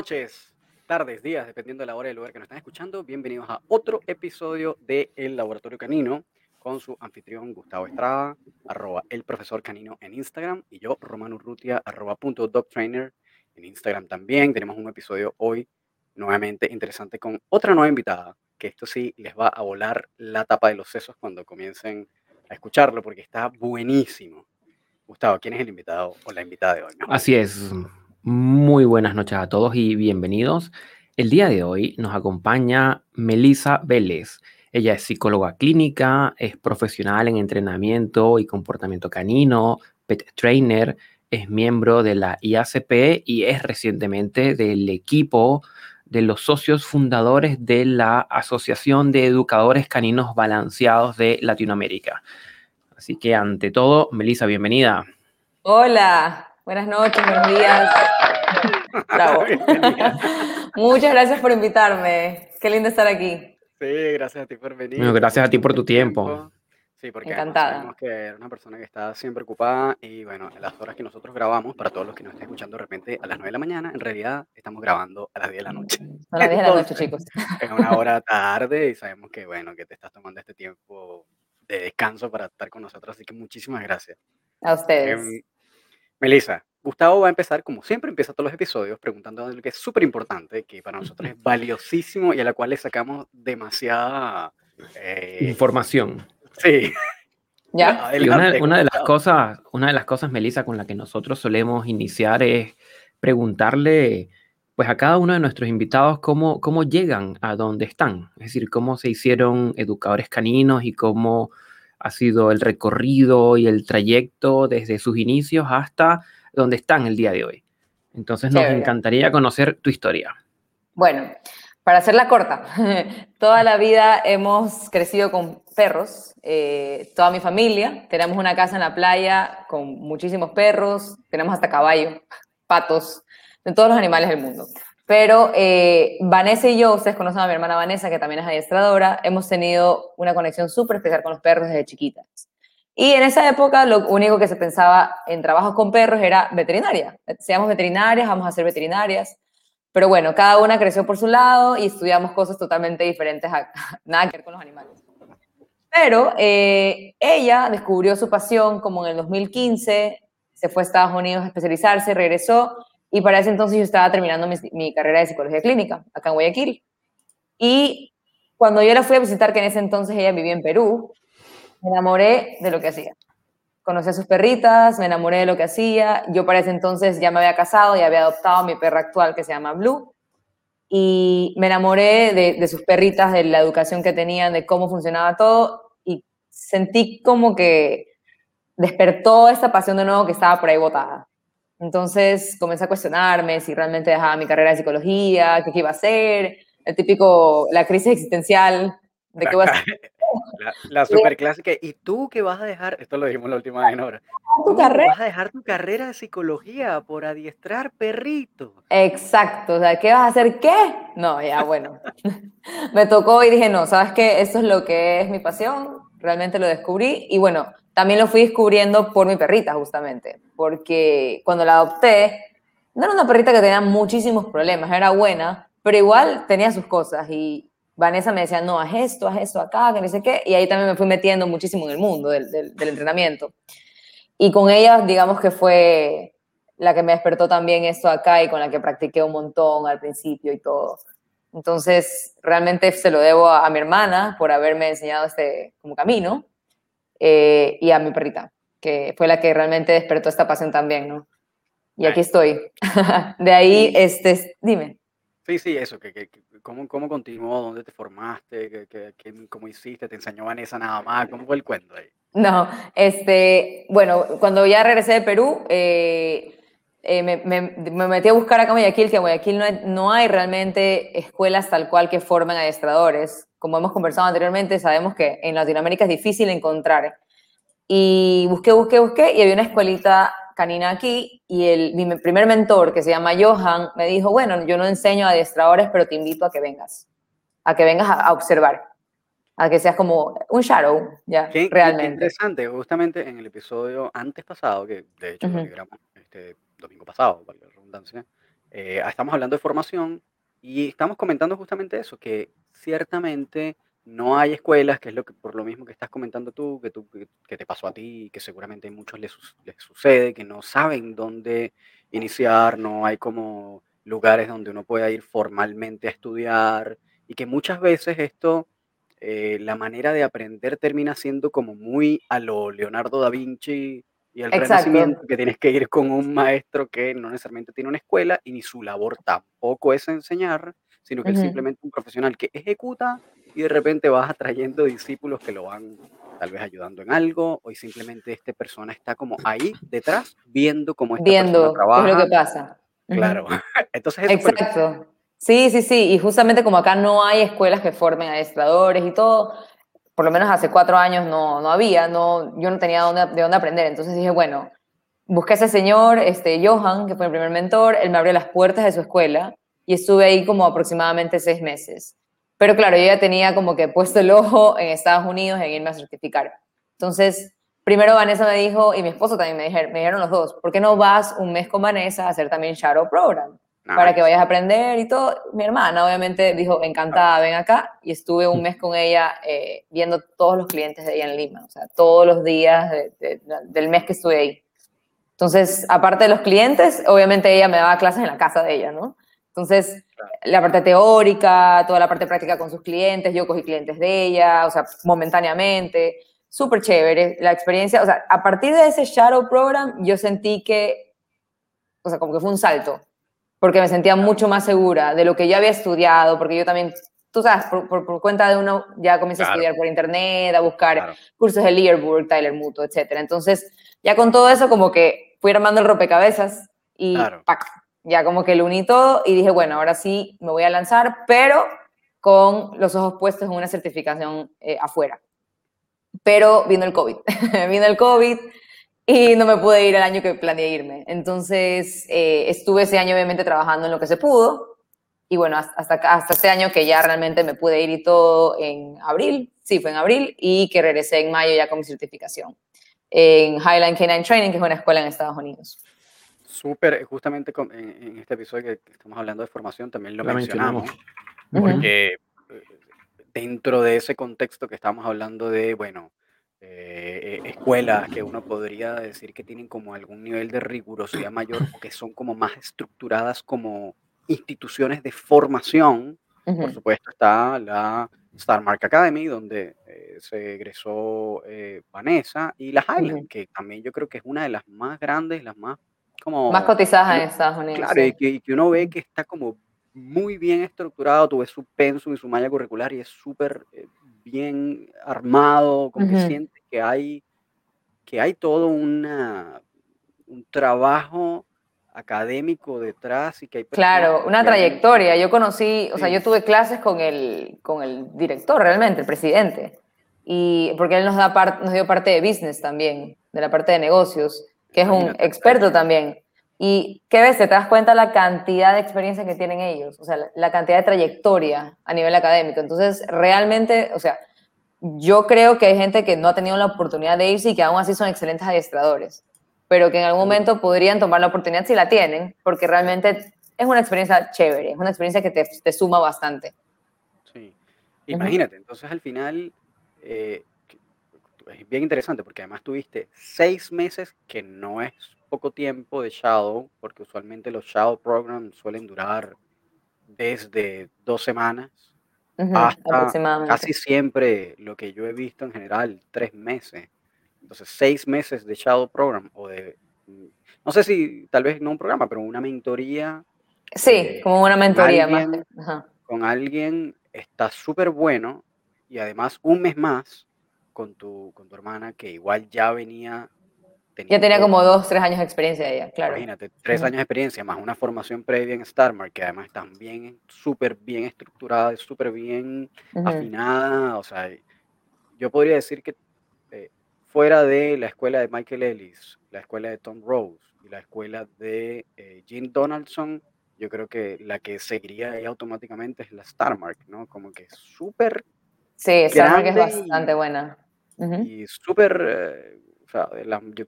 Noches, tardes, días, dependiendo de la hora y el lugar que nos están escuchando. Bienvenidos a otro episodio de El Laboratorio Canino con su anfitrión Gustavo Estrada, arroba el profesor canino en Instagram y yo, Romano Urrutia, arroba punto dogtrainer en Instagram también. Tenemos un episodio hoy nuevamente interesante con otra nueva invitada, que esto sí les va a volar la tapa de los sesos cuando comiencen a escucharlo porque está buenísimo. Gustavo, ¿quién es el invitado o la invitada de hoy? Así es. Muy buenas noches a todos y bienvenidos. El día de hoy nos acompaña Melissa Vélez. Ella es psicóloga clínica, es profesional en entrenamiento y comportamiento canino, pet trainer, es miembro de la IACP y es recientemente del equipo de los socios fundadores de la Asociación de Educadores Caninos Balanceados de Latinoamérica. Así que ante todo, Melissa, bienvenida. Hola, Buenas noches, buenos días. Bravo. Muchas gracias por invitarme. Qué lindo estar aquí. Sí, gracias a ti por venir. gracias a ti por tu tiempo. Sí, porque sabemos que eres una persona que está siempre ocupada y bueno, en las horas que nosotros grabamos, para todos los que nos estén escuchando de repente a las 9 de la mañana, en realidad estamos grabando a las 10 de la noche. A las 10 de la noche, chicos. Es una hora tarde y sabemos que bueno, que te estás tomando este tiempo de descanso para estar con nosotros, así que muchísimas gracias. A ustedes. Em, Melissa, Gustavo va a empezar, como siempre empieza todos los episodios, preguntando algo que es súper importante, que para nosotros es valiosísimo y a la cual le sacamos demasiada eh, información. Sí. ¿Ya? Y una, de las cosas, una de las cosas, Melissa, con la que nosotros solemos iniciar es preguntarle pues a cada uno de nuestros invitados cómo, cómo llegan a donde están, es decir, cómo se hicieron educadores caninos y cómo ha sido el recorrido y el trayecto desde sus inicios hasta donde están el día de hoy. Entonces nos encantaría conocer tu historia. Bueno, para hacerla corta, toda la vida hemos crecido con perros, eh, toda mi familia, tenemos una casa en la playa con muchísimos perros, tenemos hasta caballo, patos, de todos los animales del mundo. Pero eh, Vanessa y yo, ustedes conocen a mi hermana Vanessa, que también es adiestradora, hemos tenido una conexión súper especial con los perros desde chiquitas. Y en esa época lo único que se pensaba en trabajos con perros era veterinaria. Seamos veterinarias, vamos a ser veterinarias. Pero bueno, cada una creció por su lado y estudiamos cosas totalmente diferentes, a, nada que ver con los animales. Pero eh, ella descubrió su pasión como en el 2015, se fue a Estados Unidos a especializarse, regresó y para ese entonces yo estaba terminando mi, carrera de psicología clínica acá en Guayaquil. Y cuando yo la fui a visitar, que en ese entonces ella vivía en Perú, me enamoré de lo que hacía. Conocí a sus perritas, me enamoré de lo que hacía. Yo para ese entonces ya me había casado y había adoptado a mi perra actual que se llama Blue. Y me enamoré de, sus perritas, de la educación que tenían, de cómo funcionaba todo. Y sentí como que despertó esta pasión de nuevo que estaba por ahí botada. Entonces comencé a cuestionarme si realmente dejaba mi carrera de psicología, qué, iba a hacer, el típico, la crisis existencial de qué a La, la super clásica. ¿Y tú qué vas a dejar? Esto lo dijimos la última vez ahora. ¿Tu carrera? vas a dejar tu carrera de psicología por adiestrar perritos. Exacto. O sea, ¿qué vas a hacer? ¿Qué? No, ya, bueno. Me tocó y dije, no, ¿sabes qué? Esto es lo que es mi pasión. Realmente lo descubrí. Y bueno, también lo fui descubriendo por mi perrita, justamente, porque cuando la adopté, no era una perrita que tenía muchísimos problemas, era buena, pero igual tenía sus cosas y Vanessa me decía, no, haz esto, haz esto acá, que no sé qué, y ahí también me fui metiendo muchísimo en el mundo del, entrenamiento. Y con ella, digamos que fue la que me despertó también esto acá y con la que practiqué un montón al principio y todo. Entonces, realmente se lo debo a, a mi hermana por haberme enseñado este como camino eh, y a mi perrita, que fue la que realmente despertó esta pasión también, ¿no? Y aquí estoy. de ahí, este, dime. Sí, sí, eso, que, ¿cómo, ¿cómo continuó? ¿Dónde te formaste? ¿Qué, cómo hiciste? ¿Te enseñó Vanessa nada más? ¿Cómo fue el cuento ahí? No, este, bueno, cuando ya regresé de Perú, eh, eh, me, me, metí a buscar acá en Guayaquil, que en Guayaquil no hay, no hay, realmente escuelas tal cual que formen adiestradores como hemos conversado anteriormente, sabemos que en Latinoamérica es difícil encontrar. Y busqué, busqué, busqué y había una escuelita canina aquí y el, mi primer mentor, que se llama Johan, me dijo, bueno, yo no enseño a adiestradores, pero te invito a que vengas, a que vengas a, observar, a que seas como un shadow, ya, realmente. Qué interesante, justamente en el episodio antes pasado, que de hecho lo este domingo pasado, para la redundancia, eh, estamos hablando de formación y estamos comentando justamente eso, que ciertamente no hay escuelas, que es lo que, por lo mismo que estás comentando tú, que, tú, que, te pasó a ti, que seguramente a muchos les, les, sucede, que no saben dónde iniciar, no hay como lugares donde uno pueda ir formalmente a estudiar y que muchas veces esto, eh, la manera de aprender termina siendo como muy a lo Leonardo da Vinci y el Renacimiento, que tienes que ir con un maestro que no necesariamente tiene una escuela y ni su labor tampoco es enseñar, sino que es simplemente un profesional que ejecuta y de repente vas atrayendo discípulos que lo van tal vez ayudando en algo, o simplemente esta persona está como ahí detrás viendo cómo esta viendo trabaja. Viendo es lo que pasa. Claro. Entonces, Exacto. Sí, sí, sí. Y justamente como acá no hay escuelas que formen adiestradores y todo, por lo menos hace cuatro años no, no había, no, yo no tenía dónde, de dónde aprender. Entonces dije, bueno, busqué a ese señor, este, Johan, que fue mi primer mentor, él me abrió las puertas de su escuela y estuve ahí como aproximadamente seis meses. Pero claro, yo ya tenía como que puesto el ojo en Estados Unidos en irme a certificar. Entonces, primero Vanessa me dijo, y mi esposo también me dijeron, me dijeron los dos, ¿por qué no vas un mes con Vanessa a hacer también Shadow Program? Para que vayas a aprender y todo. Mi hermana obviamente dijo, encantada, ven acá. Y estuve un mes con ella eh, viendo todos los clientes de ella en Lima, o sea, todos los días del mes que estuve ahí. Entonces, aparte de los clientes, obviamente ella me daba clases en la casa de ella, ¿no? Entonces, la parte teórica, toda la parte práctica con sus clientes, yo cogí clientes de ella, o sea, momentáneamente, súper chévere la experiencia, o sea, a partir de ese Shadow Program yo sentí que, o sea, como que fue un salto, porque me sentía mucho más segura de lo que yo había estudiado, porque yo también, tú sabes, por, cuenta de uno ya comienzo a estudiar por internet, a buscar cursos de Learburg, Tyler Mutuo, etc. Entonces, ya con todo eso como que fui armando el rompecabezas y ya como que lo uní todo y dije, bueno, ahora sí me voy a lanzar, pero con los ojos puestos en una certificación eh, afuera. Pero vino el COVID, vino el COVID y no me pude ir el año que planeé irme. Entonces eh, estuve ese año obviamente trabajando en lo que se pudo y bueno, hasta, hasta este año que ya realmente me pude ir y todo en abril, sí, fue en abril y que regresé en mayo ya con mi certificación en Highline Canine Training, que es una escuela en Estados Unidos súper, justamente en, este episodio que estamos hablando de formación también lo, mencionamos, porque eh, dentro de ese contexto que estamos hablando de, bueno, eh, escuelas que uno podría decir que tienen como algún nivel de rigurosidad mayor o que son como más estructuradas como instituciones de formación, por supuesto está la Star Mark Academy, donde eh, se egresó Vanessa, y la Highland, que también yo creo que es una de las más grandes, las más más cotizadas en Estados Unidos. Claro, y, que, uno ve que está como muy bien estructurado, tú ves su pensum y su malla curricular y es súper eh, bien armado, como que sientes que hay, que hay todo una, un trabajo académico detrás y que hay claro una trayectoria. Yo conocí o sea yo tuve clases con el con el director realmente el presidente y porque él nos da nos dio parte de business también de la parte de negocios que es un experto también. Y qué ves, te das cuenta la cantidad de experiencia que tienen ellos, o sea, la, cantidad de trayectoria a nivel académico. Entonces, realmente, o sea, yo creo que hay gente que no ha tenido la oportunidad de irse y que aún así son excelentes adiestradores, pero que en algún momento podrían tomar la oportunidad si la tienen, porque realmente es una experiencia chévere, es una experiencia que te, te suma bastante. Sí. Imagínate, entonces al final, eh, es bien interesante porque además tuviste seis meses, que no es poco tiempo de Shadow, porque usualmente los Shadow Programs suelen durar desde dos semanas hasta casi siempre lo que yo he visto en general, tres meses. Entonces, seis meses de Shadow Program o de, no sé si tal vez no un programa, pero una mentoría. Sí, eh, como una mentoría más. Con alguien está súper bueno y además un mes más con tu, con tu hermana, que igual ya venía... Ya tenía como dos, tres años de experiencia ella, claro. Imagínate, tres años de experiencia, más una formación previa en StarMark, que además también súper bien estructurada, súper bien afinada. O sea, yo podría decir que eh, fuera de la escuela de Michael Ellis, la escuela de Tom Rose y la escuela de eh, Jim Donaldson, yo creo que la que seguiría ahí automáticamente es la StarMark, ¿no? Como que súper Sí, esa que es bastante buena. Y súper, eh, o sea, yo,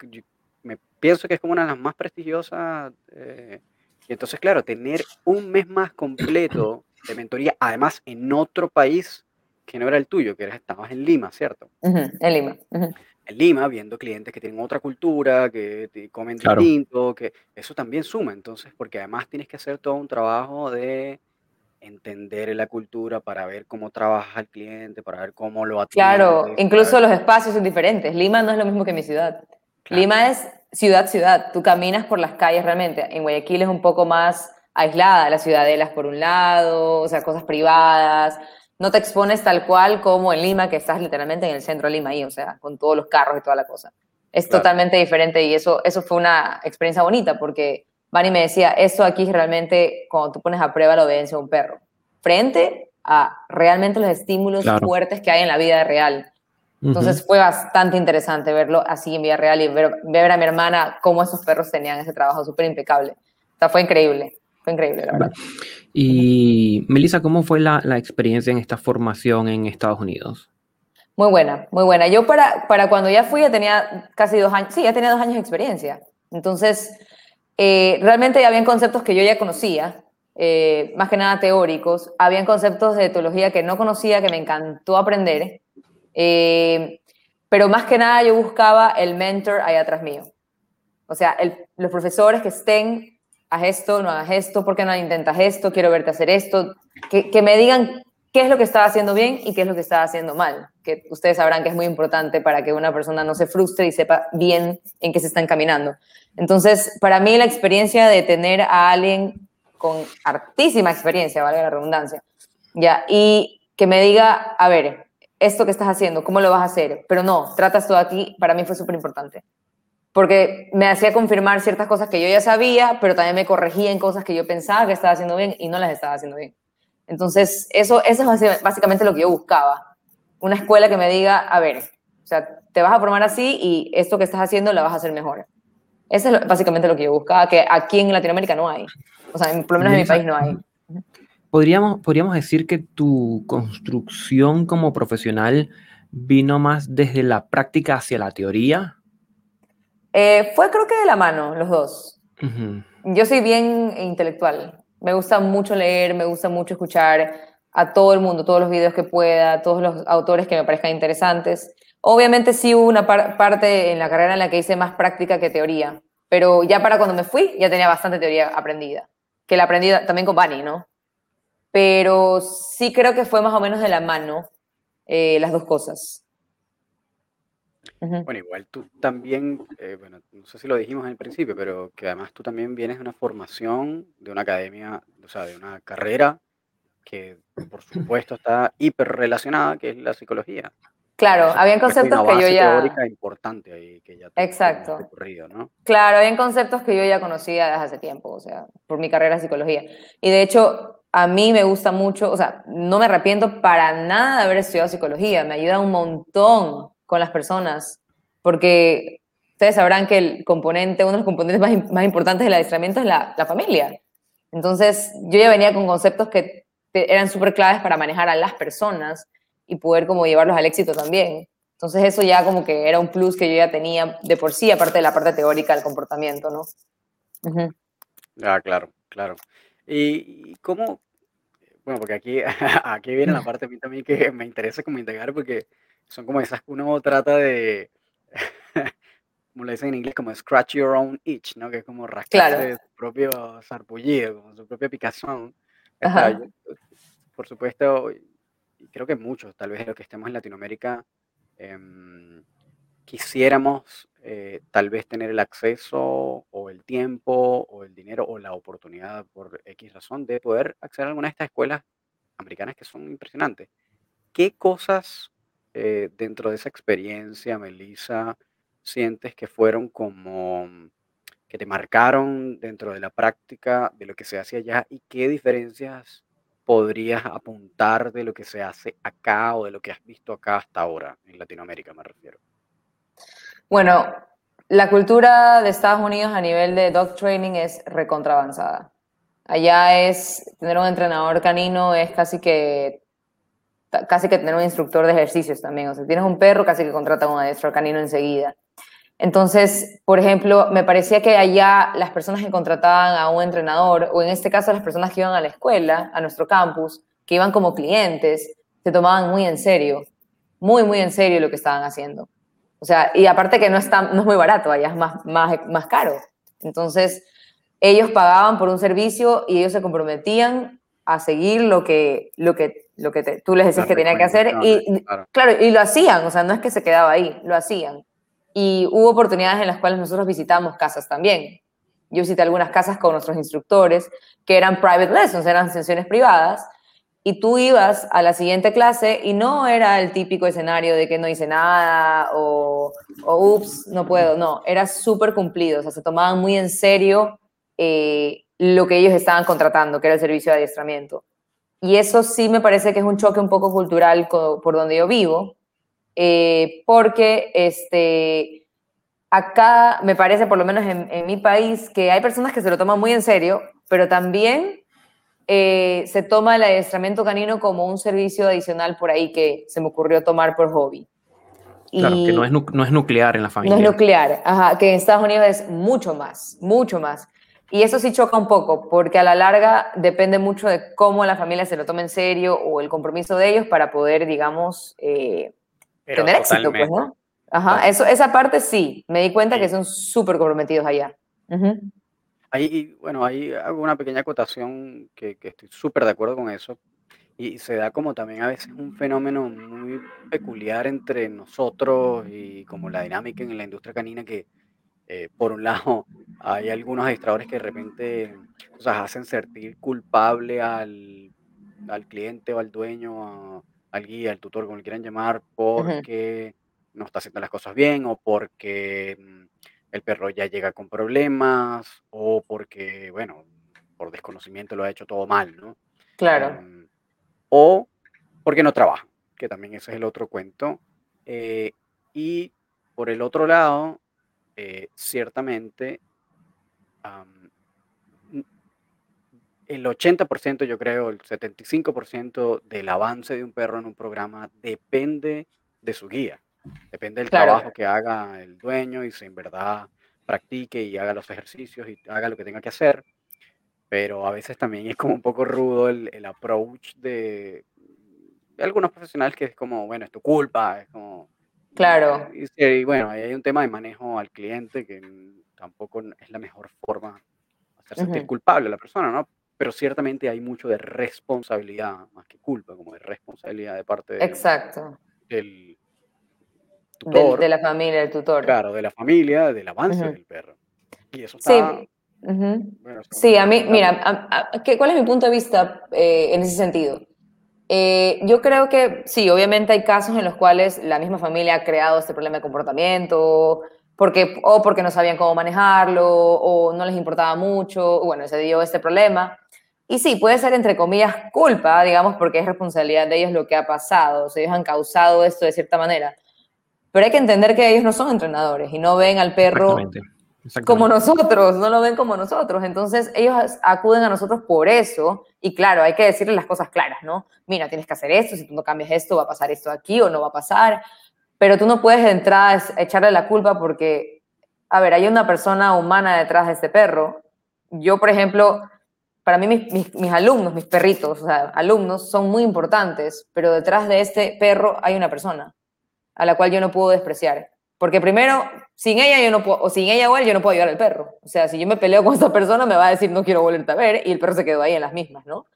me pienso que es como una de las más prestigiosas eh, Y entonces, claro, tener un mes más completo de mentoría, además en otro país que no era el tuyo, que estabas en Lima, ¿cierto? en Lima. En Lima, viendo clientes que tienen otra cultura, que comen distinto, que eso también suma, entonces, porque además tienes que hacer todo un trabajo de entender la cultura para ver cómo trabaja el cliente, para ver cómo lo atiende. Claro, incluso los espacios son diferentes. Lima no es lo mismo que mi ciudad. Lima es ciudad, ciudad. Tú caminas por las calles realmente. En Guayaquil es un poco más aislada, las ciudadelas por un lado, o sea, cosas privadas. No te expones tal cual como en Lima, que estás literalmente en el centro de Lima ahí, o sea, con todos los carros y toda la cosa. Es totalmente diferente y eso, eso fue una experiencia bonita porque Vani me decía, eso aquí realmente, cuando tú pones a prueba la obediencia de un perro, frente a realmente los estímulos fuertes que hay en la vida real. Entonces fue bastante interesante verlo así en vida real y ver, ver a mi hermana cómo esos perros tenían ese trabajo súper impecable. O sea, fue increíble. Fue increíble, la verdad. Y Melissa, ¿cómo fue la, la, experiencia en esta formación en Estados Unidos? Muy buena, muy buena. Yo para, para cuando ya fui ya tenía casi dos años, sí, ya tenía dos años de experiencia. Entonces, eh, realmente habían conceptos que yo ya conocía, eh, más que nada teóricos. Habían conceptos de etología que no conocía, que me encantó aprender. Eh, pero más que nada yo buscaba el mentor ahí atrás mío. O sea, los profesores que estén haz esto, no hagas esto, ¿por qué no intentas esto? Quiero verte hacer esto. Que, que, me digan qué es lo que estaba haciendo bien y qué es lo que estaba haciendo mal. Que ustedes sabrán que es muy importante para que una persona no se frustre y sepa bien en qué se está encaminando. Entonces, para mí la experiencia de tener a alguien con hartísima experiencia, valga la redundancia, ya, y que me diga, a ver, esto que estás haciendo, ¿cómo lo vas a hacer? Pero no, tratas todo aquí, para mí fue súper importante porque me hacía confirmar ciertas cosas que yo ya sabía, pero también me corregía en cosas que yo pensaba que estaba haciendo bien y no las estaba haciendo bien. Entonces, eso, eso es básicamente lo que yo buscaba. Una escuela que me diga, a ver, o sea, te vas a formar así y esto que estás haciendo lo vas a hacer mejor. Eso es básicamente lo que yo buscaba, que aquí en Latinoamérica no hay. O sea, por lo menos en mi país no hay. Podríamos, podríamos decir que tu construcción como profesional vino más desde la práctica hacia la teoría eh, fue creo que de la mano, los dos. Yo soy bien intelectual. Me gusta mucho leer, me gusta mucho escuchar a todo el mundo, todos los videos que pueda, todos los autores que me parezcan interesantes. Obviamente sí hubo una parte en la carrera en la que hice más práctica que teoría, pero ya para cuando me fui ya tenía bastante teoría aprendida, que la aprendí también con Bani, ¿no? Pero sí creo que fue más o menos de la mano eh, las dos cosas. Bueno, igual tú también, eh, bueno, no sé si lo dijimos en el principio, pero que además tú también vienes de una formación, de una academia, o sea, de una carrera que por supuesto está hiper relacionada, que es la psicología. Claro, habían conceptos que yo ya... teórica importante ahí, que ya Exacto. ¿no? Claro, habían conceptos que yo ya conocía desde hace tiempo, o sea, por mi carrera de psicología. Y de hecho, a mí me gusta mucho, o sea, no me arrepiento para nada de haber estudiado psicología, me ayuda un montón con las personas, porque ustedes sabrán que el componente, uno de los componentes más, importantes del adiestramiento es la, familia. Entonces, yo ya venía con conceptos que eran súper claves para manejar a las personas y poder como llevarlos al éxito también. Entonces, eso ya como que era un plus que yo ya tenía de por sí, aparte de la parte teórica del comportamiento, ¿no? Ah, claro, claro. ¿Y cómo? Bueno, porque aquí, aquí viene la parte a mí también que me interesa como integrar, porque son como esas que uno trata de, como le dicen en inglés, como scratch your own itch, ¿no? Que es como rascarse su propio sarpullido, como su propia picazón. por supuesto, y creo que muchos, tal vez los que estemos en Latinoamérica, em, quisiéramos eh, tal vez tener el acceso o el tiempo o el dinero o la oportunidad por X razón de poder acceder a alguna de estas escuelas americanas que son impresionantes. ¿Qué cosas eh, dentro de esa experiencia, Melissa, sientes que fueron como que te marcaron dentro de la práctica de lo que se hace allá y qué diferencias podrías apuntar de lo que se hace acá o de lo que has visto acá hasta ahora, en Latinoamérica me refiero? Bueno, la cultura de Estados Unidos a nivel de dog training es recontravanzada. Allá es tener un entrenador canino, es casi que casi que tener un instructor de ejercicios también. O sea, tienes un perro, casi que contrata un adiestrador canino enseguida. Entonces, por ejemplo, me parecía que allá las personas que contrataban a un entrenador, o en este caso las personas que iban a la escuela, a nuestro campus, que iban como clientes, se tomaban muy en serio, muy, muy en serio lo que estaban haciendo. O sea, y aparte que no, está, no es muy barato, allá es más, más, más caro. Entonces, ellos pagaban por un servicio y ellos se comprometían a seguir lo que, lo que, lo que tú les decías que tenía que hacer. Y claro. y lo hacían, o sea, no es que se quedaba ahí, lo hacían. Y hubo oportunidades en las cuales nosotros visitamos casas también. Yo visité algunas casas con nuestros instructores que eran private lessons, eran sesiones privadas, y tú ibas a la siguiente clase y no era el típico escenario de que no hice nada o, o ups, no puedo, no, era súper cumplido, o sea, se tomaban muy en serio eh, lo que ellos estaban contratando, que era el servicio de adiestramiento. Y eso sí me parece que es un choque un poco cultural por donde yo vivo, eh, porque este, acá me parece, por lo menos en, mi país, que hay personas que se lo toman muy en serio, pero también eh, se toma el adiestramiento canino como un servicio adicional por ahí que se me ocurrió tomar por hobby. Claro, que no es, no es nuclear en la familia. No es nuclear, ajá, que en Estados Unidos es mucho más, mucho más. Y eso sí choca un poco, porque a la larga depende mucho de cómo la familia se lo toma en serio o el compromiso de ellos para poder, digamos, eh, tener éxito, pues, ¿no? Ajá, eso, esa parte sí, me di cuenta que son súper comprometidos allá. Ahí, bueno, ahí hago una pequeña acotación que, que estoy súper de acuerdo con eso. Y se da como también a veces un fenómeno muy peculiar entre nosotros y como la dinámica en la industria canina que, eh, por un lado, hay algunos administradores que de repente o sea, hacen sentir culpable al, al cliente o al dueño, al guía, al tutor, como le quieran llamar, porque no está haciendo las cosas bien o porque mm, el perro ya llega con problemas o porque, bueno, por desconocimiento lo ha hecho todo mal, ¿no? Claro. Em, o porque no trabaja, que también ese es el otro cuento. Eh, y por el otro lado, eh, ciertamente el 80%, yo creo, el 75% del avance de un perro en un programa depende de su guía. Depende del trabajo que haga el dueño y si en verdad practique y haga los ejercicios y haga lo que tenga que hacer. Pero a veces también es como un poco rudo el, el approach de, de, algunos profesionales que es como, bueno, es tu culpa, es como... Claro. Y, y bueno, hay un tema de manejo al cliente que tampoco es la mejor forma de hacer sentir culpable a la persona, ¿no? Pero ciertamente hay mucho de responsabilidad, más que culpa, como de responsabilidad de parte Exacto. del tutor. De, la familia, del tutor. Claro, de la familia, del avance del perro. Y eso está... Sí. sí, a mí, mira, ¿cuál es mi punto de vista eh, en ese sentido? Eh, yo creo que sí, obviamente hay casos en los cuales la misma familia ha creado este problema de comportamiento, porque, o porque no sabían cómo manejarlo, o no les importaba mucho, bueno, se dio este problema. Y sí, puede ser entre comillas culpa, digamos, porque es responsabilidad de ellos lo que ha pasado, o sea, ellos han causado esto de cierta manera. Pero hay que entender que ellos no son entrenadores y no ven al perro como nosotros, no lo ven como nosotros. Entonces ellos acuden a nosotros por eso. Y claro, hay que decirles las cosas claras, ¿no? Mira, tienes que hacer esto, si tú no cambias esto, va a pasar esto aquí o no va a pasar. Pero tú no puedes entrar a echarle la culpa porque, a ver, hay una persona humana detrás de este perro. Yo, por ejemplo, para mí mis, alumnos, mis perritos, o sea, alumnos son muy importantes, pero detrás de este perro hay una persona a la cual yo no puedo despreciar. Porque primero, sin ella yo no puedo, o sin ella o yo no puedo ayudar al perro. O sea, si yo me peleo con esta persona me va a decir no quiero volverte a ver y el perro se quedó ahí en las mismas, ¿no?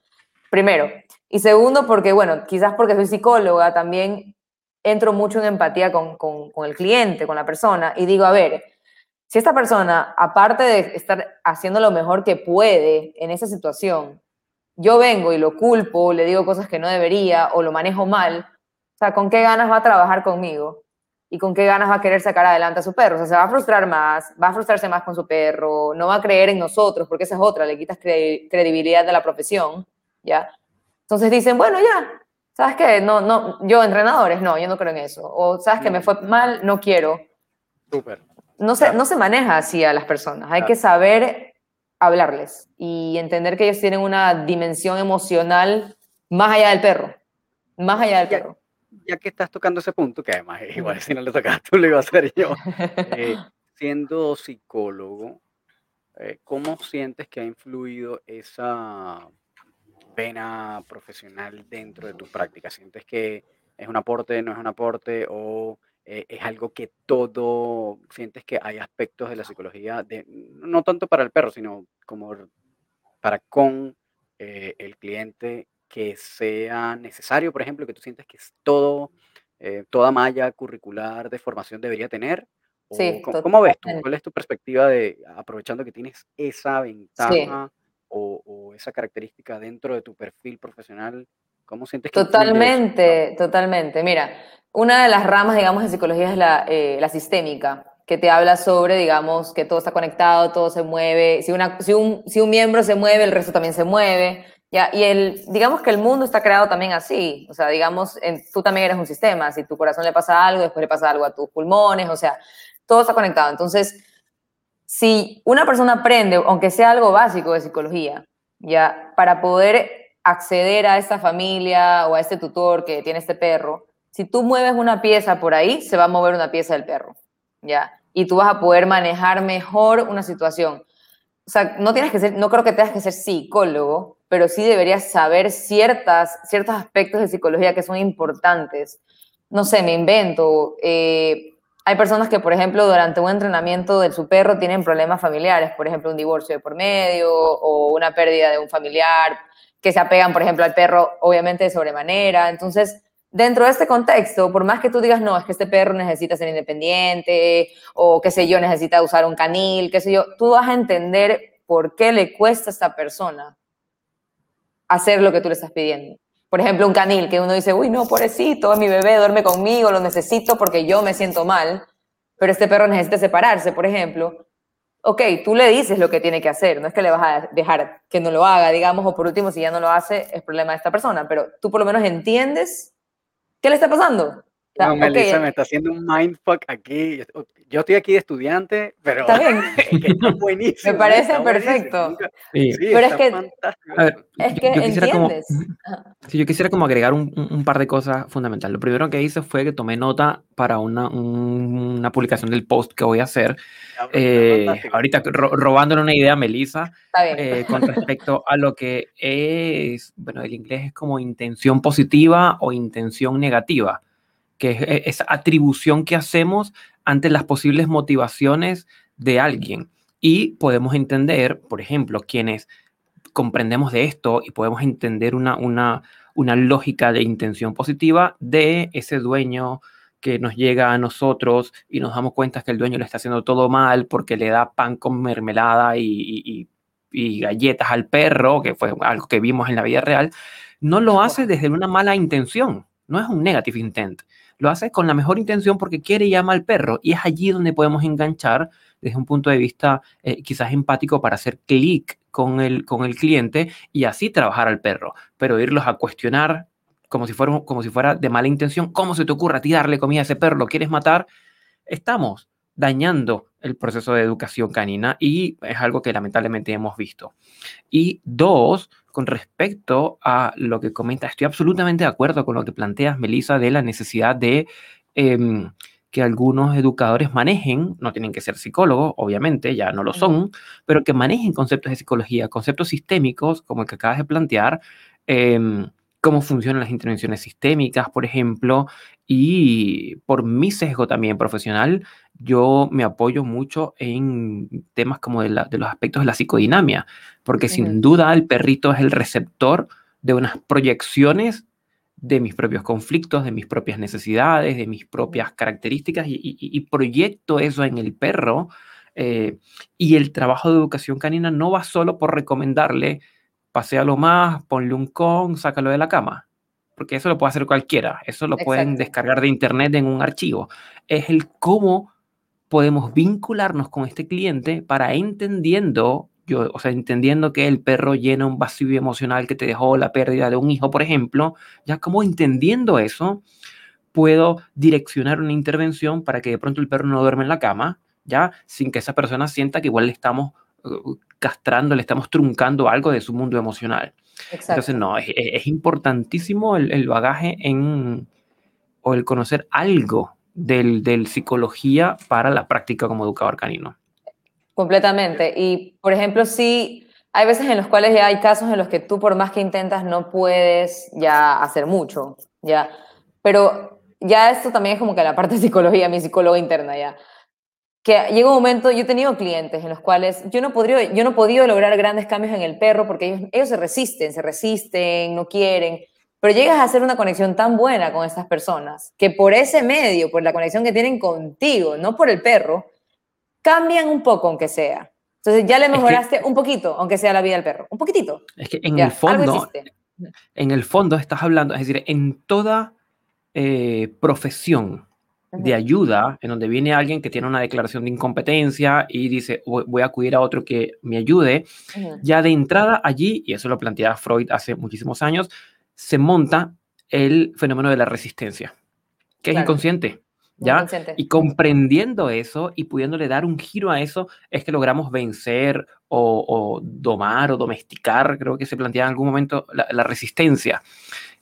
Primero. Y segundo, porque, bueno, quizás porque soy psicóloga, también entro mucho en empatía con, con, con el cliente, con la persona, y digo, a ver, si esta persona, aparte de estar haciendo lo mejor que puede en esa situación, yo vengo y lo culpo, le digo cosas que no debería o lo manejo mal, o sea, ¿con qué ganas va a trabajar conmigo? ¿Y con qué ganas va a querer sacar adelante a su perro? O sea, se va a frustrar más, va a frustrarse más con su perro, no va a creer en nosotros, porque esa es otra, le quitas credibilidad de la profesión, ¿ya? Entonces dicen, bueno, ya, ¿sabes qué? No, no, yo entrenadores, no, yo no creo en eso. O, ¿sabes que Me fue mal, no quiero. Súper no se, no se maneja así a las personas. Hay que saber hablarles y entender que ellos tienen una dimensión emocional más allá del perro. Más allá del perro. ya que estás tocando ese punto, que además igual si no le tocas tú, lo iba a hacer yo, eh, siendo psicólogo, eh, ¿cómo sientes que ha influido esa pena profesional dentro de tu práctica? ¿Sientes que es un aporte, no es un aporte o eh, es algo que todo, sientes que hay aspectos de la psicología, de, no tanto para el perro, sino como para con eh, el cliente que sea necesario, por ejemplo, que tú sientes que es todo, eh, toda malla curricular de formación debería tener? Sí, ¿O cómo, ves tú? ¿Cuál es tu perspectiva de, aprovechando que tienes esa Sí. ventaja o, o esa característica dentro de tu perfil profesional? ¿Cómo sientes que? Totalmente, totalmente. Mira, una de las ramas, digamos, de psicología es la, eh, la sistémica, que te habla sobre, digamos, que todo está conectado, todo se mueve. Si, una, si, un, si un miembro se mueve, el resto también se mueve. ¿ya? Y el, digamos que el mundo está creado también así. O sea, digamos, en- tú también eres un sistema. Si tu corazón le pasa algo, después le pasa algo a tus pulmones. O sea, todo está conectado. Entonces, si una persona aprende, aunque sea algo básico de psicología, ya para poder acceder a esta familia o a este tutor que tiene este perro, si tú mueves una pieza por ahí, se va a mover una pieza del perro, ya, y tú vas a poder manejar mejor una situación. O sea, no tienes que ser, no creo que tengas que ser psicólogo, pero sí deberías saber ciertas, ciertos aspectos de psicología que son importantes. No sé, me invento. eh, hay personas que, por ejemplo, durante un entrenamiento de su perro tienen problemas familiares, por ejemplo, un divorcio de por medio o una pérdida de un familiar, que se apegan, por ejemplo, al perro, obviamente de sobremanera. Entonces, dentro de este contexto, por más que tú digas, no, es que este perro necesita ser independiente o qué sé yo, necesita usar un canil, qué sé yo, tú vas a entender por qué le cuesta a esta persona hacer lo que tú le estás pidiendo. Por ejemplo, un canil, que uno dice, uy, no, pobrecito, mi bebé duerme conmigo, lo necesito porque yo me siento mal, pero este perro necesita separarse, por ejemplo. Ok, tú le dices lo que tiene que hacer, no es que le vas a dejar que no lo haga, digamos, o por último, si ya no lo hace, es problema de esta persona, pero tú por lo menos entiendes qué le está pasando. No, ok, Melissa me está haciendo un mindfuck aquí. Yo- estoy aquí de estudiante, pero está bien, está buenísimo. me parece está perfecto. Sí. Sí, Pero es está que-. A ver, Es yo- que yo quisiera como, entiendes. Ajá. sí, yo quisiera como agregar un, un- par de cosas fundamentales. Lo primero que hice fue que tomé nota para una, un- una publicación del post que voy a hacer. Está eh, ahorita ro- robándole una idea a Melissa Está bien. eh, con respecto a lo que es, bueno, el inglés es como intención positiva o intención negativa, que es e- esa atribución que hacemos ante las posibles motivaciones de alguien. Y podemos entender, por ejemplo, quienes comprendemos de esto y podemos entender una, una, una lógica de intención positiva de ese dueño que nos llega a nosotros y nos damos cuenta que el dueño le está haciendo todo mal porque le da pan con mermelada y, y- y- y galletas al perro, que fue algo que vimos en la vida real, no lo hace desde una mala intención, no es un negative intent, lo hace con la mejor intención porque quiere y ama al perro y es allí donde podemos enganchar desde un punto de vista eh, quizás empático para hacer clic con el, con el cliente y así trabajar al perro, pero irlos a cuestionar como si, fuera, como si fuera de mala intención, ¿cómo se te ocurre a ti darle comida a ese perro? ¿Lo quieres matar? Estamos dañando el proceso de educación canina y es algo que lamentablemente hemos visto. Y dos, con respecto a lo que comenta, estoy absolutamente de acuerdo con lo que planteas, Melissa, de la necesidad de em, que algunos educadores manejen, no tienen que ser psicólogos, obviamente, ya no lo son, pero que manejen conceptos de psicología, conceptos sistémicos, como el que acabas de plantear, em, cómo funcionan las intervenciones sistémicas, por ejemplo, y por mi sesgo también profesional, yo me apoyo mucho en temas como de, la- de los aspectos de la psicodinamia, porque sin duda el perrito es el receptor de unas proyecciones de mis propios conflictos, de mis propias necesidades, de mis propias características y, y- y proyecto eso en el perro. eh, y el trabajo de educación canina no va solo por recomendarle, paséalo más, ponle un con, sácalo de la cama, porque eso lo puede hacer cualquiera, eso lo pueden Exacto. descargar de internet en un archivo. Es el cómo podemos vincularnos con este cliente para entendiendo, yo, o sea, entendiendo que el perro llena un vacío emocional que te dejó la pérdida de un hijo, por ejemplo, ya como entendiendo eso, puedo direccionar una intervención para que de pronto el perro no duerme en la cama, ya, sin que esa persona sienta que igual le estamos uh, castrando, le estamos truncando algo de su mundo emocional. Exacto. Entonces, no, es, es- es importantísimo el, el bagaje en o el conocer algo del, del psicología para la práctica como educador canino. Completamente. Y, por ejemplo, sí, hay veces en los cuales ya hay casos en los que tú, por más que intentas, no puedes ya hacer mucho, ¿ya? Pero ya esto también es como que la parte de psicología, mi psicóloga interna, ya. Que llega un momento, yo he tenido clientes en los cuales yo no, podría, yo no he podido lograr grandes cambios en el perro porque ellos, ellos se resisten, se resisten, no quieren. Pero llegas a hacer una conexión tan buena con estas personas que por ese medio, por la conexión que tienen contigo, no por el perro, cambian un poco, aunque sea. Entonces ya le mejoraste un poquito, aunque sea la vida del perro. Un poquitito. Es que en el fondo, en el fondo estás hablando, es decir, en toda eh, profesión de ayuda, en donde viene alguien que tiene una declaración de incompetencia y dice, voy, a acudir a otro que me ayude, ya de entrada allí, y eso lo planteaba Freud hace muchísimos años, se monta el fenómeno de la resistencia, que es inconsciente. ¿Ya? Y comprendiendo eso y pudiéndole dar un giro a eso, es que logramos vencer o, domar o domesticar, creo que se plantea en algún momento, la, resistencia.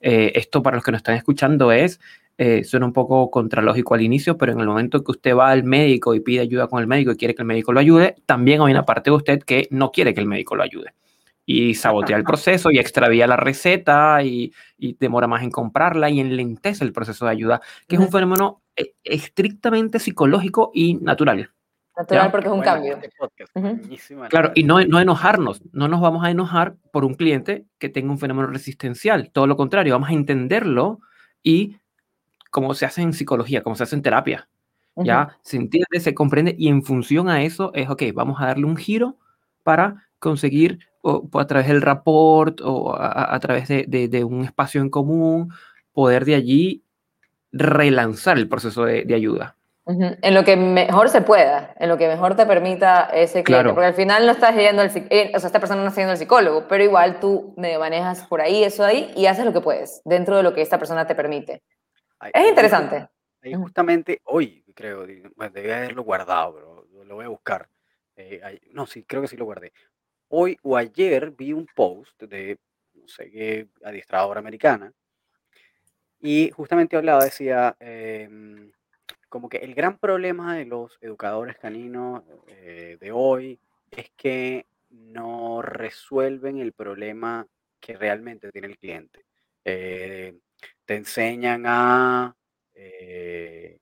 Eh, esto para los que nos están escuchando es, eh, suena un poco contralógico al inicio, pero en el momento que usted va al médico y pide ayuda con el médico y quiere que el médico lo ayude, también hay una parte de usted que no quiere que el médico lo ayude. Y sabotea el proceso y extravía la receta y, demora más en comprarla y enlentece el proceso de ayuda, que es un fenómeno eh, estrictamente psicológico y natural. Natural porque es un cambio. Este claro, y no, no enojarnos, no nos vamos a enojar por un cliente que tenga un fenómeno resistencial, todo lo contrario, vamos a entenderlo y como se hace en psicología, como se hace en terapia, ya se entiende, se comprende y en función a eso es, ok, vamos a darle un giro para conseguir o, a través del rapport o a, través de, un espacio en común, poder de allí relanzar el proceso de, ayuda. En lo que mejor se pueda, en lo que mejor te permita ese cliente, porque al final no estás yendo al eh, o sea, esta persona no está yendo al psicólogo, pero igual tú manejas por ahí, eso ahí, y haces lo que puedes, dentro de lo que esta persona te permite. Es interesante. Ahí justamente hoy, creo, debía haberlo guardado, pero lo voy a buscar. Eh, no, sí, creo que sí lo guardé hoy o ayer vi un post de, no sé qué, adiestradora americana, y justamente hablaba, decía, em, como que el gran problema de los educadores caninos eh, de hoy es que no resuelven el problema que realmente tiene el cliente. Eh, te enseñan a, eh,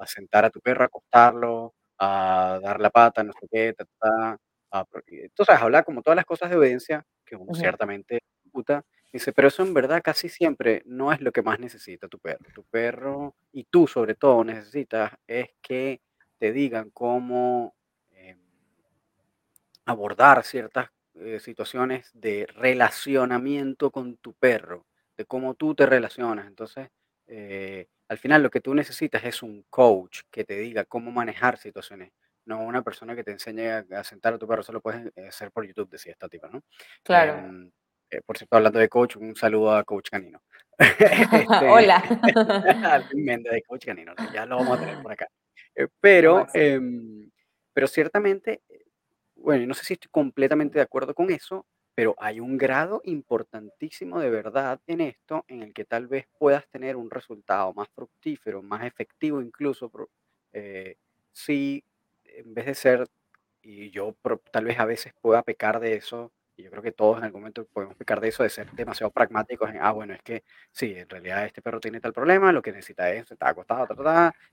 a sentar a tu perro, a acostarlo, a dar la pata, no sé qué, ta, Ah, entonces, habla como todas las cosas de obediencia que uno ciertamente ejecuta. Dice, pero eso en verdad casi siempre no es lo que más necesita tu perro. Tu perro y tú sobre todo necesitas es que te digan cómo em, abordar ciertas eh, situaciones de relacionamiento con tu perro, de cómo tú te relacionas. Entonces, eh, al final lo que tú necesitas es un coach que te diga cómo manejar situaciones no una persona que te enseñe a, sentar a tu perro, eso lo puedes eh, hacer por YouTube, decía esta tipa, ¿no? Claro. Em, eh, por cierto, hablando de coach, un saludo a Coach Canino. Este, Hola. de Coach Canino, ya lo vamos a tener por acá. Eh, pero, em, pero ciertamente, bueno, no sé si estoy completamente de acuerdo con eso, pero hay un grado importantísimo de verdad en esto en el que tal vez puedas tener un resultado más fructífero, más efectivo incluso, si en vez de ser, y yo tal vez a veces pueda pecar de eso, y yo creo que todos en algún momento podemos pecar de eso, de ser demasiado pragmáticos en, ah, bueno, es que sí, en realidad este perro tiene tal problema, lo que necesita es, está acostado,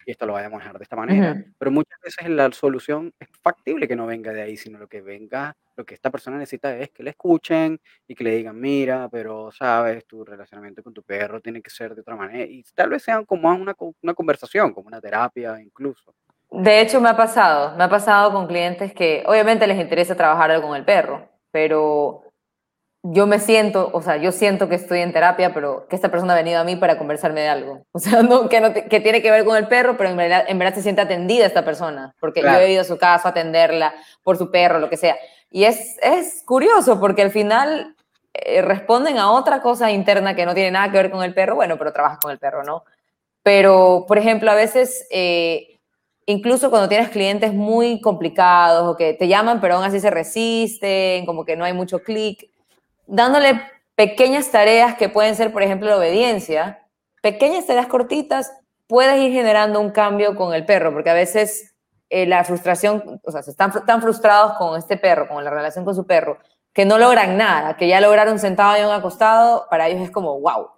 y esto lo vamos a manejar de esta manera. Pero muchas veces la solución es factible que no venga de ahí, sino lo que venga, lo que esta persona necesita es que le escuchen y que le digan, mira, pero sabes, tu relacionamiento con tu perro tiene que ser de otra manera. Y tal vez sean como una, una conversación, como una terapia incluso. De hecho, me ha pasado, me ha pasado con clientes que obviamente les interesa trabajar con el perro, pero yo me siento, o sea, yo siento que estoy en terapia, pero que esta persona ha venido a mí para conversarme de algo. O sea, no, que, no que tiene que ver con el perro, pero en verdad, en verdad se siente atendida esta persona, porque yo he ido a su casa a atenderla por su perro, lo que sea. Y es, es curioso, porque al final eh, responden a otra cosa interna que no tiene nada que ver con el perro, bueno, pero trabajas con el perro, ¿no? Pero, por ejemplo, a veces... Eh, incluso cuando tienes clientes muy complicados o que te llaman pero aún así se resisten, como que no hay mucho clic, dándole pequeñas tareas que pueden ser, por ejemplo, la obediencia, pequeñas tareas cortitas, puedes ir generando un cambio con el perro, porque a veces eh, la frustración, o sea, se están tan frustrados con este perro, con la relación con su perro, que no logran nada, que ya lograron sentado y un acostado, para ellos es como, wow.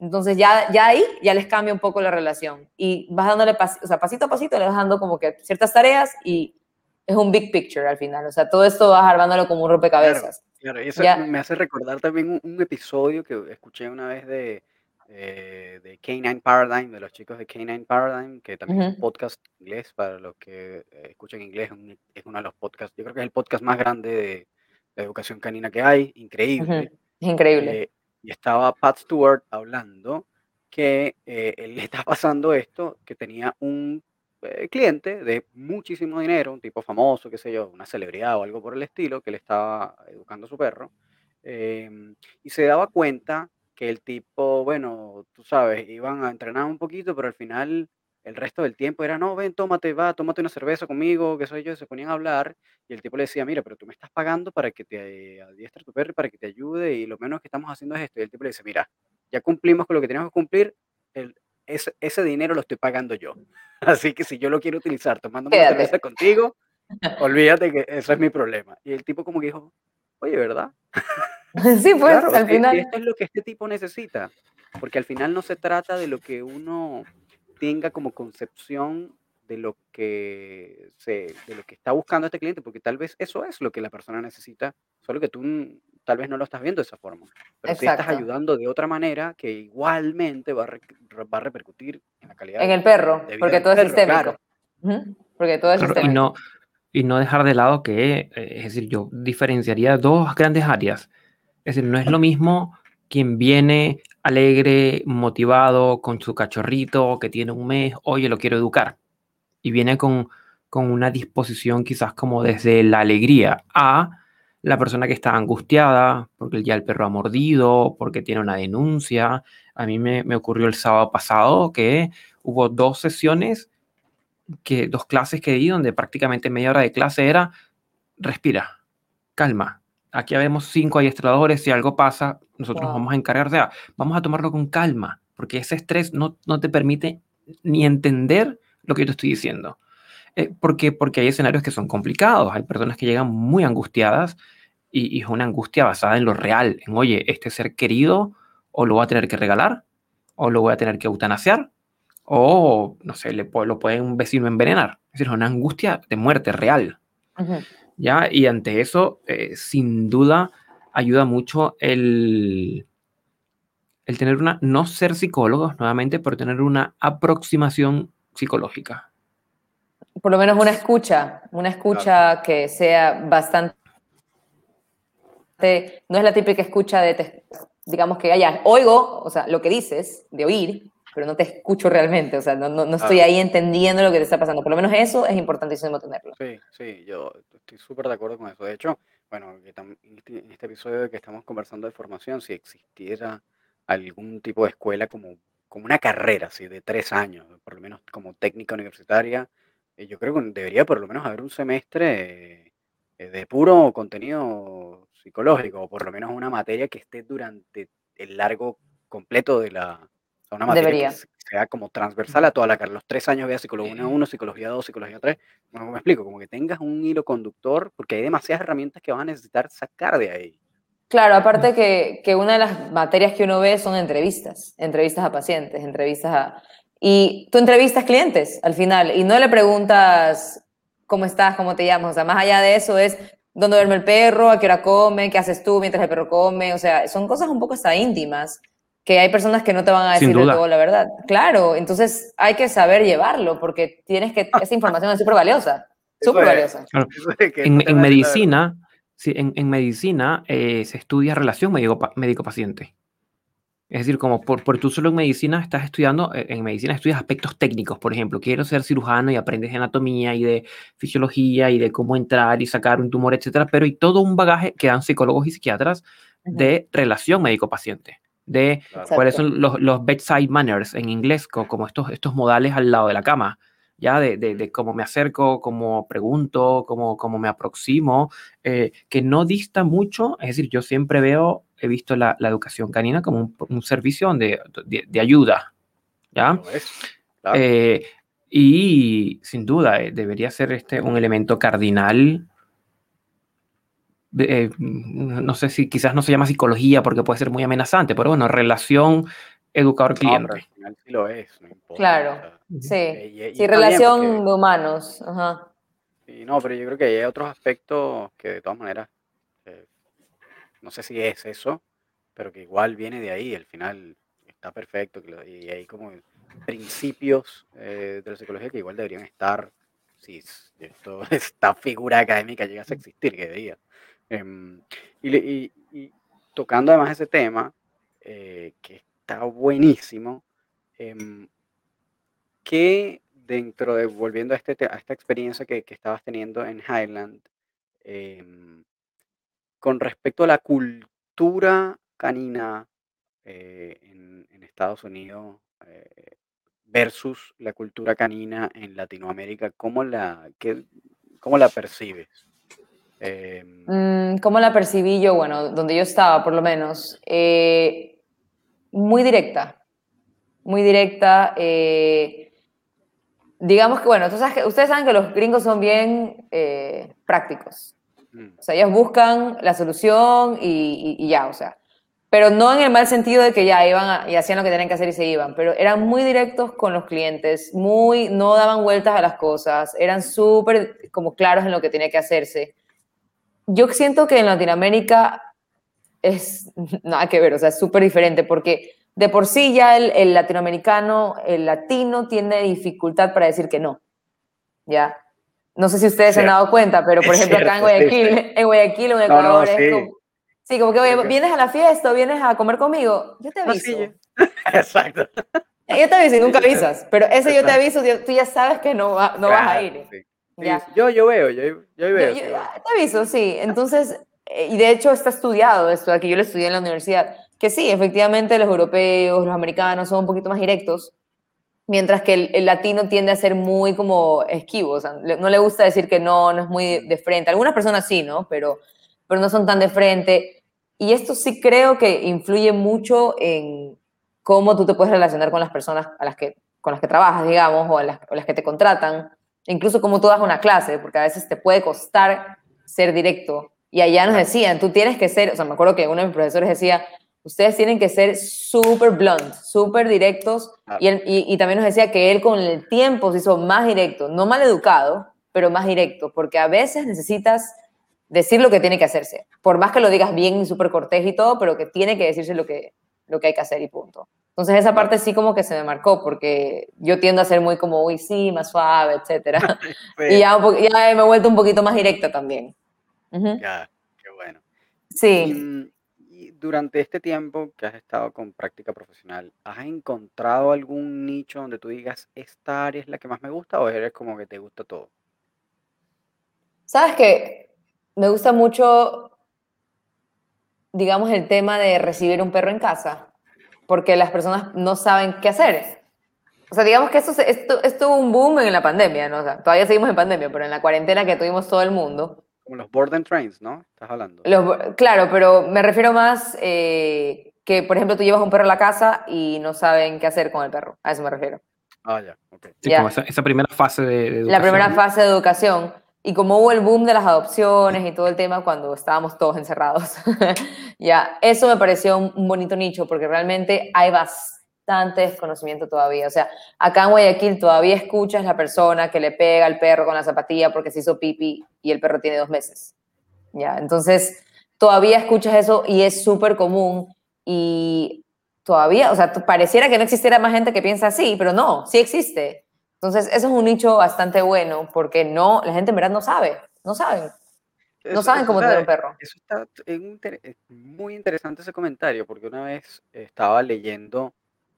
Entonces ya, ya ahí ya les cambia un poco la relación y vas dándole, o sea, pasito a pasito, le vas dando como que ciertas tareas y es un big picture al final. O sea, todo esto vas armándolo como un rompecabezas. Claro, y eso me hace recordar también un, episodio que escuché una vez de, eh, de K9 Paradigm, de los chicos de K9 Paradigm, que también es un podcast inglés, para los que eh, escuchan inglés, es uno de los podcasts, yo creo que es el podcast más grande de, educación canina que hay, increíble. Increíble. Eh, y estaba Pat Stewart hablando que él le está pasando esto, que tenía un eh, cliente de muchísimo dinero, un tipo famoso, qué sé yo, una celebridad o algo por el estilo, que le estaba educando a su perro, em, y se daba cuenta que el tipo, bueno, tú sabes, iban a entrenar un poquito, pero al final el resto del tiempo era, no, ven, tómate, va, tómate una cerveza conmigo, qué sé yo, se ponían a hablar, y el tipo le decía, mira, pero tú me estás pagando para que te adiestre tu perro para que te ayude, y lo menos que estamos haciendo es esto, y el tipo le dice, mira, ya cumplimos con lo que tenemos que cumplir, el, ese, ese dinero lo estoy pagando yo. Así que si yo lo quiero utilizar tomando una cerveza contigo, olvídate que eso es mi problema. Y el tipo como que dijo, oye, ¿verdad? Sí, pues al final. esto es lo que este tipo necesita, porque al final no se trata de lo que uno tenga como concepción de lo que se, de lo que está buscando este cliente, porque tal vez eso es lo que la persona necesita, solo que tú tal vez no lo estás viendo de esa forma, pero si estás ayudando de otra manera que igualmente va a, va a repercutir en la calidad. En el perro, porque todo es sistémico. Porque todo es Y no, y no dejar de lado que, eh, es decir, yo diferenciaría dos grandes áreas. Es decir, no es lo mismo quien viene alegre, motivado, con su cachorrito que tiene un mes, oye, lo quiero educar. Y viene con, con una disposición quizás como desde la alegría a la persona que está angustiada porque ya el perro ha mordido, porque tiene una denuncia. A mí me, ocurrió el sábado pasado que hubo dos sesiones, que, dos clases que di donde prácticamente media hora de clase era respira, calma. Aquí vemos cinco adiestradores, si algo pasa, nosotros nos vamos a encargar de, vamos a tomarlo con calma, porque ese estrés no, no te permite ni entender lo que yo te estoy diciendo. Eh, porque, porque hay escenarios que son complicados, hay personas que llegan muy angustiadas y, es una angustia basada en lo real, en, oye, este ser querido o lo voy a tener que regalar, o lo voy a tener que eutanasiar, o, no sé, le, lo puede un vecino envenenar. Es decir, una angustia de muerte real. ¿Ya? Y ante eso, eh, sin duda, ayuda mucho el, el tener una, no ser psicólogos nuevamente, pero tener una aproximación psicológica. Por lo menos una escucha, una escucha que sea bastante, no es la típica escucha de, digamos que haya, oigo, o sea, lo que dices, de oír, pero no te escucho realmente, o sea, no, no, estoy ahí entendiendo lo que te está pasando. Por lo menos eso es importantísimo tenerlo. Sí, sí, yo estoy súper de acuerdo con eso. De hecho, bueno, este, en este episodio de que estamos conversando de formación, si existiera algún tipo de escuela como, como una carrera, así, de tres años, por lo menos como técnica universitaria, eh, yo creo que debería por lo menos haber un semestre eh, de puro contenido psicológico, o por lo menos una materia que esté durante el largo completo de la... una materia que sea como transversal a toda la carrera. Los tres años vea psicología 1, psicología 2, psicología 3. Bueno, me explico, como que tengas un hilo conductor, porque hay demasiadas herramientas que vas a necesitar sacar de ahí. Claro, aparte que, que, una de las materias que uno ve son entrevistas, entrevistas a pacientes, entrevistas a, y tú entrevistas clientes al final y no le preguntas cómo estás, cómo te llamas. O sea, más allá de eso es dónde duerme el perro, a qué hora come, qué haces tú mientras el perro come. O sea, son cosas un poco hasta íntimas que hay personas que no te van a decir todo la verdad. Claro, entonces hay que saber llevarlo porque tienes que, esa información es súper valiosa. Súper valiosa. En, medicina, sí, en, medicina eh, se estudia relación médico-paciente. Es decir, como por, por tú solo en medicina estás estudiando, eh, en medicina estudias aspectos técnicos, por ejemplo, quiero ser cirujano y aprendes de anatomía y de fisiología y de cómo entrar y sacar un tumor, etcétera, pero hay todo un bagaje que dan psicólogos y psiquiatras de relación médico-paciente, de cuáles son los, los, bedside manners en inglés, como, estos, estos modales al lado de la cama, ya de, de, cómo me acerco, cómo pregunto, cómo, cómo me aproximo, eh, que no dista mucho, es decir, yo siempre veo he visto la, educación canina como un, servicio de, de, ayuda, ¿ya? Claro. Eh, y sin duda eh, debería ser este un elemento cardinal. De- eh, no sé si quizás no se llama psicología porque puede ser muy amenazante, pero bueno, relación educador-cliente. al final sí lo es, no importa. Claro. Sí, y- y sí, relación porque- de humanos. Ajá. Sí, no, pero yo creo que hay otros aspectos que de todas maneras, eh, no sé si es eso, pero que igual viene de ahí, al final está perfecto, y hay como principios eh, de la psicología que igual deberían estar, si esto, esta figura académica llegase a existir, que debería. Em, y, y- y tocando además ese tema, eh, que está buenísimo, em, que dentro de, volviendo a, este, te- a esta experiencia que, que estabas teniendo en Highland, em, con respecto a la cultura canina eh, en, en Estados Unidos eh, versus la cultura canina en Latinoamérica, ¿cómo la, qué- cómo la percibes? Mm, ¿Cómo la percibí yo? Bueno, donde yo estaba, por lo menos. eh, muy directa. Muy directa. eh, digamos que, bueno, que, ustedes saben que los gringos son bien eh, prácticos. mm, O sea, ellos buscan la solución y, y- y ya, o sea. Pero no en el mal sentido de que ya iban a- y hacían lo que tenían que hacer y se iban, pero eran muy directos con los clientes, muy, no daban vueltas a las cosas, eran súper como claros en lo que tenía que hacerse. Yo siento que en Latinoamérica es nada que ver, o sea, es súper diferente porque de por sí ya el, el latinoamericano, el latino tiene dificultad para decir que no, ¿ya? No sé si ustedes se han Cierto. dado cuenta, pero por Es ejemplo acá en cierto, Guayaquil, sí. en Guayaquil o en No, no, Ecuador es sí. como... Sí, como que, oye, vienes a la fiesta vienes a comer conmigo, yo te aviso. sí, Exacto. Yo te aviso y nunca avisas, pero ese yo te aviso, tú- ya sabes que no, va- no vas a ir. Ya. Yo, yo veo, yo, yo Yo- veo. yo- sí, veo. te aviso, sí. Entonces, eh, y de hecho está estudiado esto, aquí yo lo estudié en la universidad, que sí, efectivamente los europeos, los americanos son un poquito más directos, mientras que el, el latino tiende a ser muy como esquivo, o sea, no le gusta decir que no, no es muy de, frente. Algunas personas sí, ¿no? Pero, pero no son tan de frente. Y esto sí creo que influye mucho en cómo tú te puedes relacionar con las personas a las que, con las que trabajas, digamos, o a las, o las que te contratan, incluso cómo tú das una clase, porque a veces te puede costar ser directo. Y allá nos decían, tú tienes que ser, o sea, me acuerdo que uno de mis profesores decía, ustedes tienen que ser súper blunt, súper directos, Claro. y, él- y, y también nos decía que él con el tiempo se hizo más directo, no mal educado, pero más directo, porque a veces necesitas decir lo que tiene que hacerse, por más que lo digas bien y súper cortés y todo, pero que tiene que decirse lo que, lo que hay que hacer y punto. Entonces esa parte sí como que se me marcó, porque yo tiendo a ser muy como, uy, sí, más suave, etcétera. y ya, ya me he vuelto un poquito más directa también. Ujú. ya, qué bueno. Y, Sí. mm, y durante este tiempo que has estado con práctica profesional, ¿has encontrado algún nicho donde tú digas, esta área es la que más me gusta o eres como que te gusta todo? ¿Sabes qué? Me gusta mucho, digamos, el tema de recibir un perro en casa, porque las personas no saben qué hacer. O sea, digamos que esto, se- esto, esto tuvo un boom en la pandemia, ¿no? O sea, todavía seguimos en pandemia, pero en la cuarentena que tuvimos todo el mundo. Como los board and trains, ¿no? Estás hablando. Los- claro, pero me refiero más eh, que, por ejemplo, tú llevas un perro a la casa y no saben qué hacer con el perro. A eso me refiero. Ah, ya, ok. Sí, Ya. como esa, esa primera fase de, de La primera educación. fase de educación. Y como hubo el boom de las adopciones y todo el tema cuando estábamos todos encerrados, ya, eso me pareció un, bonito nicho porque realmente hay bastante desconocimiento todavía. O sea, acá en Guayaquil todavía escuchas la persona que le pega al perro con la zapatilla porque se hizo pipi y el perro tiene dos meses. Ya, entonces todavía escuchas eso y es súper común y todavía, o sea, pareciera que no existiera más gente que piensa así, pero no, sí existe. Entonces, eso es un nicho bastante bueno porque no, la gente en verdad no sabe, no saben, no saben cómo tener un perro. Eso está en inter- es muy interesante ese comentario, porque una vez estaba leyendo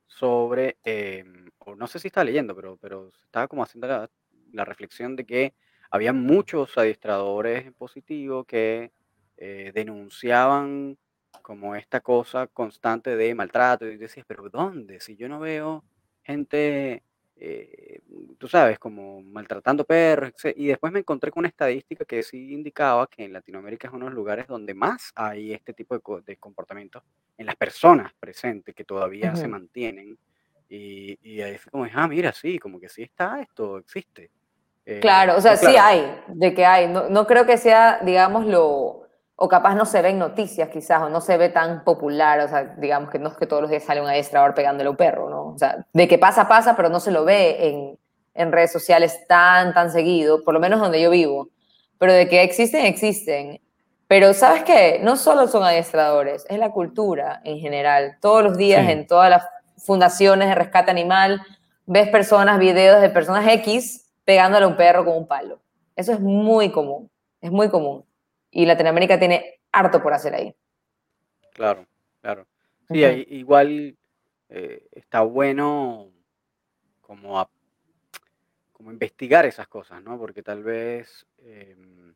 sobre, em, o no sé si estaba leyendo, pero, pero estaba como haciendo la, la reflexión de que había muchos adiestradores positivos que eh, denunciaban como esta cosa constante de maltrato, y decías, pero ¿dónde? Si yo no veo gente, eh, tú sabes, como maltratando perros, etc. Y después me encontré con una estadística que sí indicaba que en Latinoamérica es uno de los lugares donde más hay este tipo de, co- de comportamientos en las personas presentes que todavía se mantienen Y, y ahí fue como, ah, mira, sí, como que sí está esto, existe. Eh, Claro, o sea, sí hay, de que hay. No, no creo que sea, digamos, lo, o capaz no se ve en noticias quizás, o no se ve tan popular, o sea, digamos que no es que todos los días sale un adiestrador pegándole a un perro, ¿no? O sea, de que pasa, pasa, pero no se lo ve en, en redes sociales tan, tan seguido, por lo menos donde yo vivo. Pero de que existen, existen. Pero ¿sabes qué? No solo son adiestradores, es la cultura en general. Todos los días Sí. en todas las fundaciones de rescate animal ves personas, videos de personas X pegándole a un perro con un palo. Eso es muy común, es muy común. Y Latinoamérica tiene harto por hacer ahí. claro, claro. Sí, igual eh, está bueno como, a- como investigar esas cosas, ¿no? Porque tal vez em,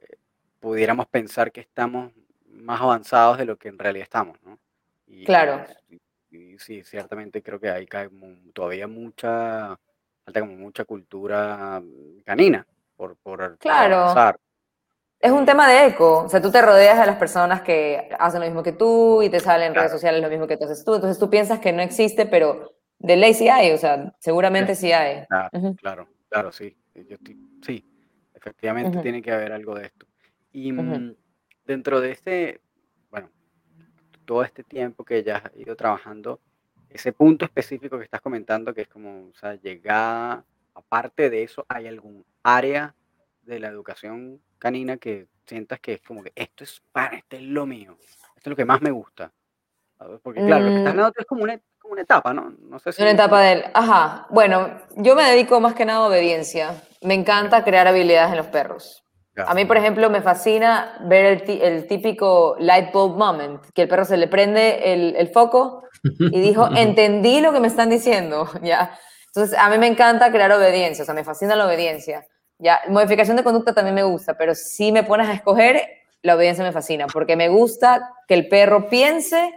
eh, pudiéramos pensar que estamos más avanzados de lo que en realidad estamos, ¿no? Y, Claro. y- y sí, ciertamente creo que ahí cae mu- todavía mucha, falta como mucha cultura canina por, por, por Claro. avanzar. Es un tema de eco, o sea, tú te rodeas de las personas que hacen lo mismo que tú y te salen en redes sociales lo mismo que tú haces tú, entonces tú piensas que no existe, pero de ley sí hay, o sea, seguramente sí. hay. Claro, claro, claro, sí. Yo estoy- sí, efectivamente tiene que haber algo de esto. Y mm, dentro de este, bueno, todo este tiempo que ya has ido trabajando, ese punto específico que estás comentando, que es como, o sea, llegada, aparte de eso, ¿hay algún área de la educación canina que sientas que es como que esto es para, esto es lo mío, esto es lo que más me gusta? Porque claro, lo que estás Mm, tú es como una, como una etapa, ¿no? No sé Una etapa del, ajá, bueno, yo me dedico más que nada a obediencia, me encanta crear habilidades en los perros. A mí, por ejemplo, me fascina ver el, el típico light bulb moment, que el perro se le prende el, el foco y dijo, entendí lo que me están diciendo, ¿ya? Entonces, a mí me encanta crear obediencia, o sea, me fascina la obediencia, ¿ya? Modificación de conducta también me gusta, pero si me pones a escoger, la obediencia me fascina, porque me gusta que el perro piense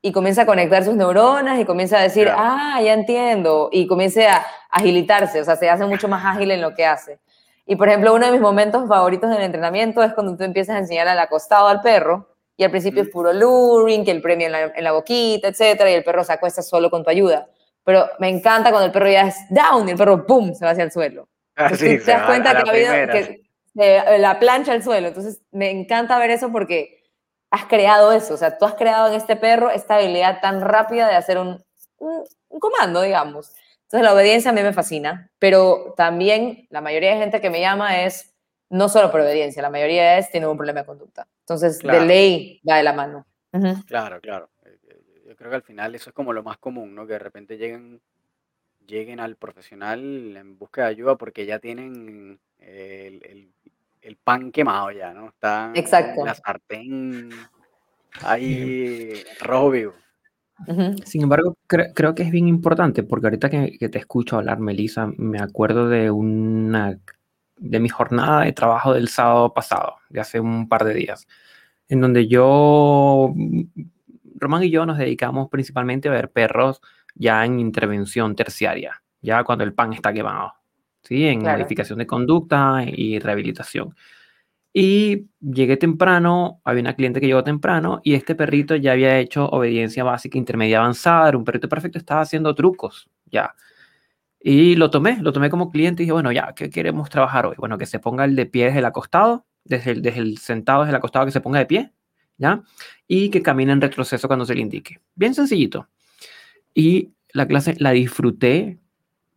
y comience a conectar sus neuronas y comience a decir, Claro. ah, ya entiendo, y comience a agilitarse, o sea, se hace mucho más ágil en lo que hace. Y por ejemplo, uno de mis momentos favoritos del entrenamiento es cuando tú empiezas a enseñar al acostado al perro y al principio es puro luring, que el premio en la, en la boquita, etcétera, y el perro se acuesta solo con tu ayuda. Pero me encanta cuando el perro ya es down y el perro ¡pum! se va hacia el suelo. Ah, sí, te das cuenta la que ha habido que se- la plancha al suelo. Entonces me encanta ver eso porque has creado eso. O sea, tú has creado en este perro esta habilidad tan rápida de hacer un, un, un comando, digamos. Entonces la obediencia a mí me fascina, pero también la mayoría de gente que me llama es no solo por obediencia, la mayoría es tiene un problema de conducta. Entonces, Claro. de ley va de la mano. Ujú. Claro, claro. Eh, eh, Yo creo que al final eso es como lo más común, ¿no? Que de repente lleguen, lleguen al profesional en busca de ayuda porque ya tienen el, el- el pan quemado ya, ¿no? Están Exacto. la sartén ahí rojo vivo. Sin embargo, cre- creo que es bien importante, porque ahorita que, que te escucho hablar, Melissa, me acuerdo de una de mi jornada de trabajo del sábado pasado, de hace un par de días, en donde yo, Román y yo nos dedicamos principalmente a ver perros ya en intervención terciaria, ya cuando el pan está quemado, ¿sí? En Claro. modificación de conducta y rehabilitación. Y llegué temprano, había una cliente que llegó temprano y este perrito ya había hecho obediencia básica intermedia avanzada, era un perrito perfecto, estaba haciendo trucos, ya. Y lo tomé, lo tomé como cliente y dije, bueno, ya, ¿qué queremos trabajar hoy? Bueno, que se ponga el de pie desde el acostado, desde el, desde el sentado, desde el acostado, que se ponga de pie, ¿ya? Y que camine en retroceso cuando se le indique. Bien sencillito. Y la clase la disfruté,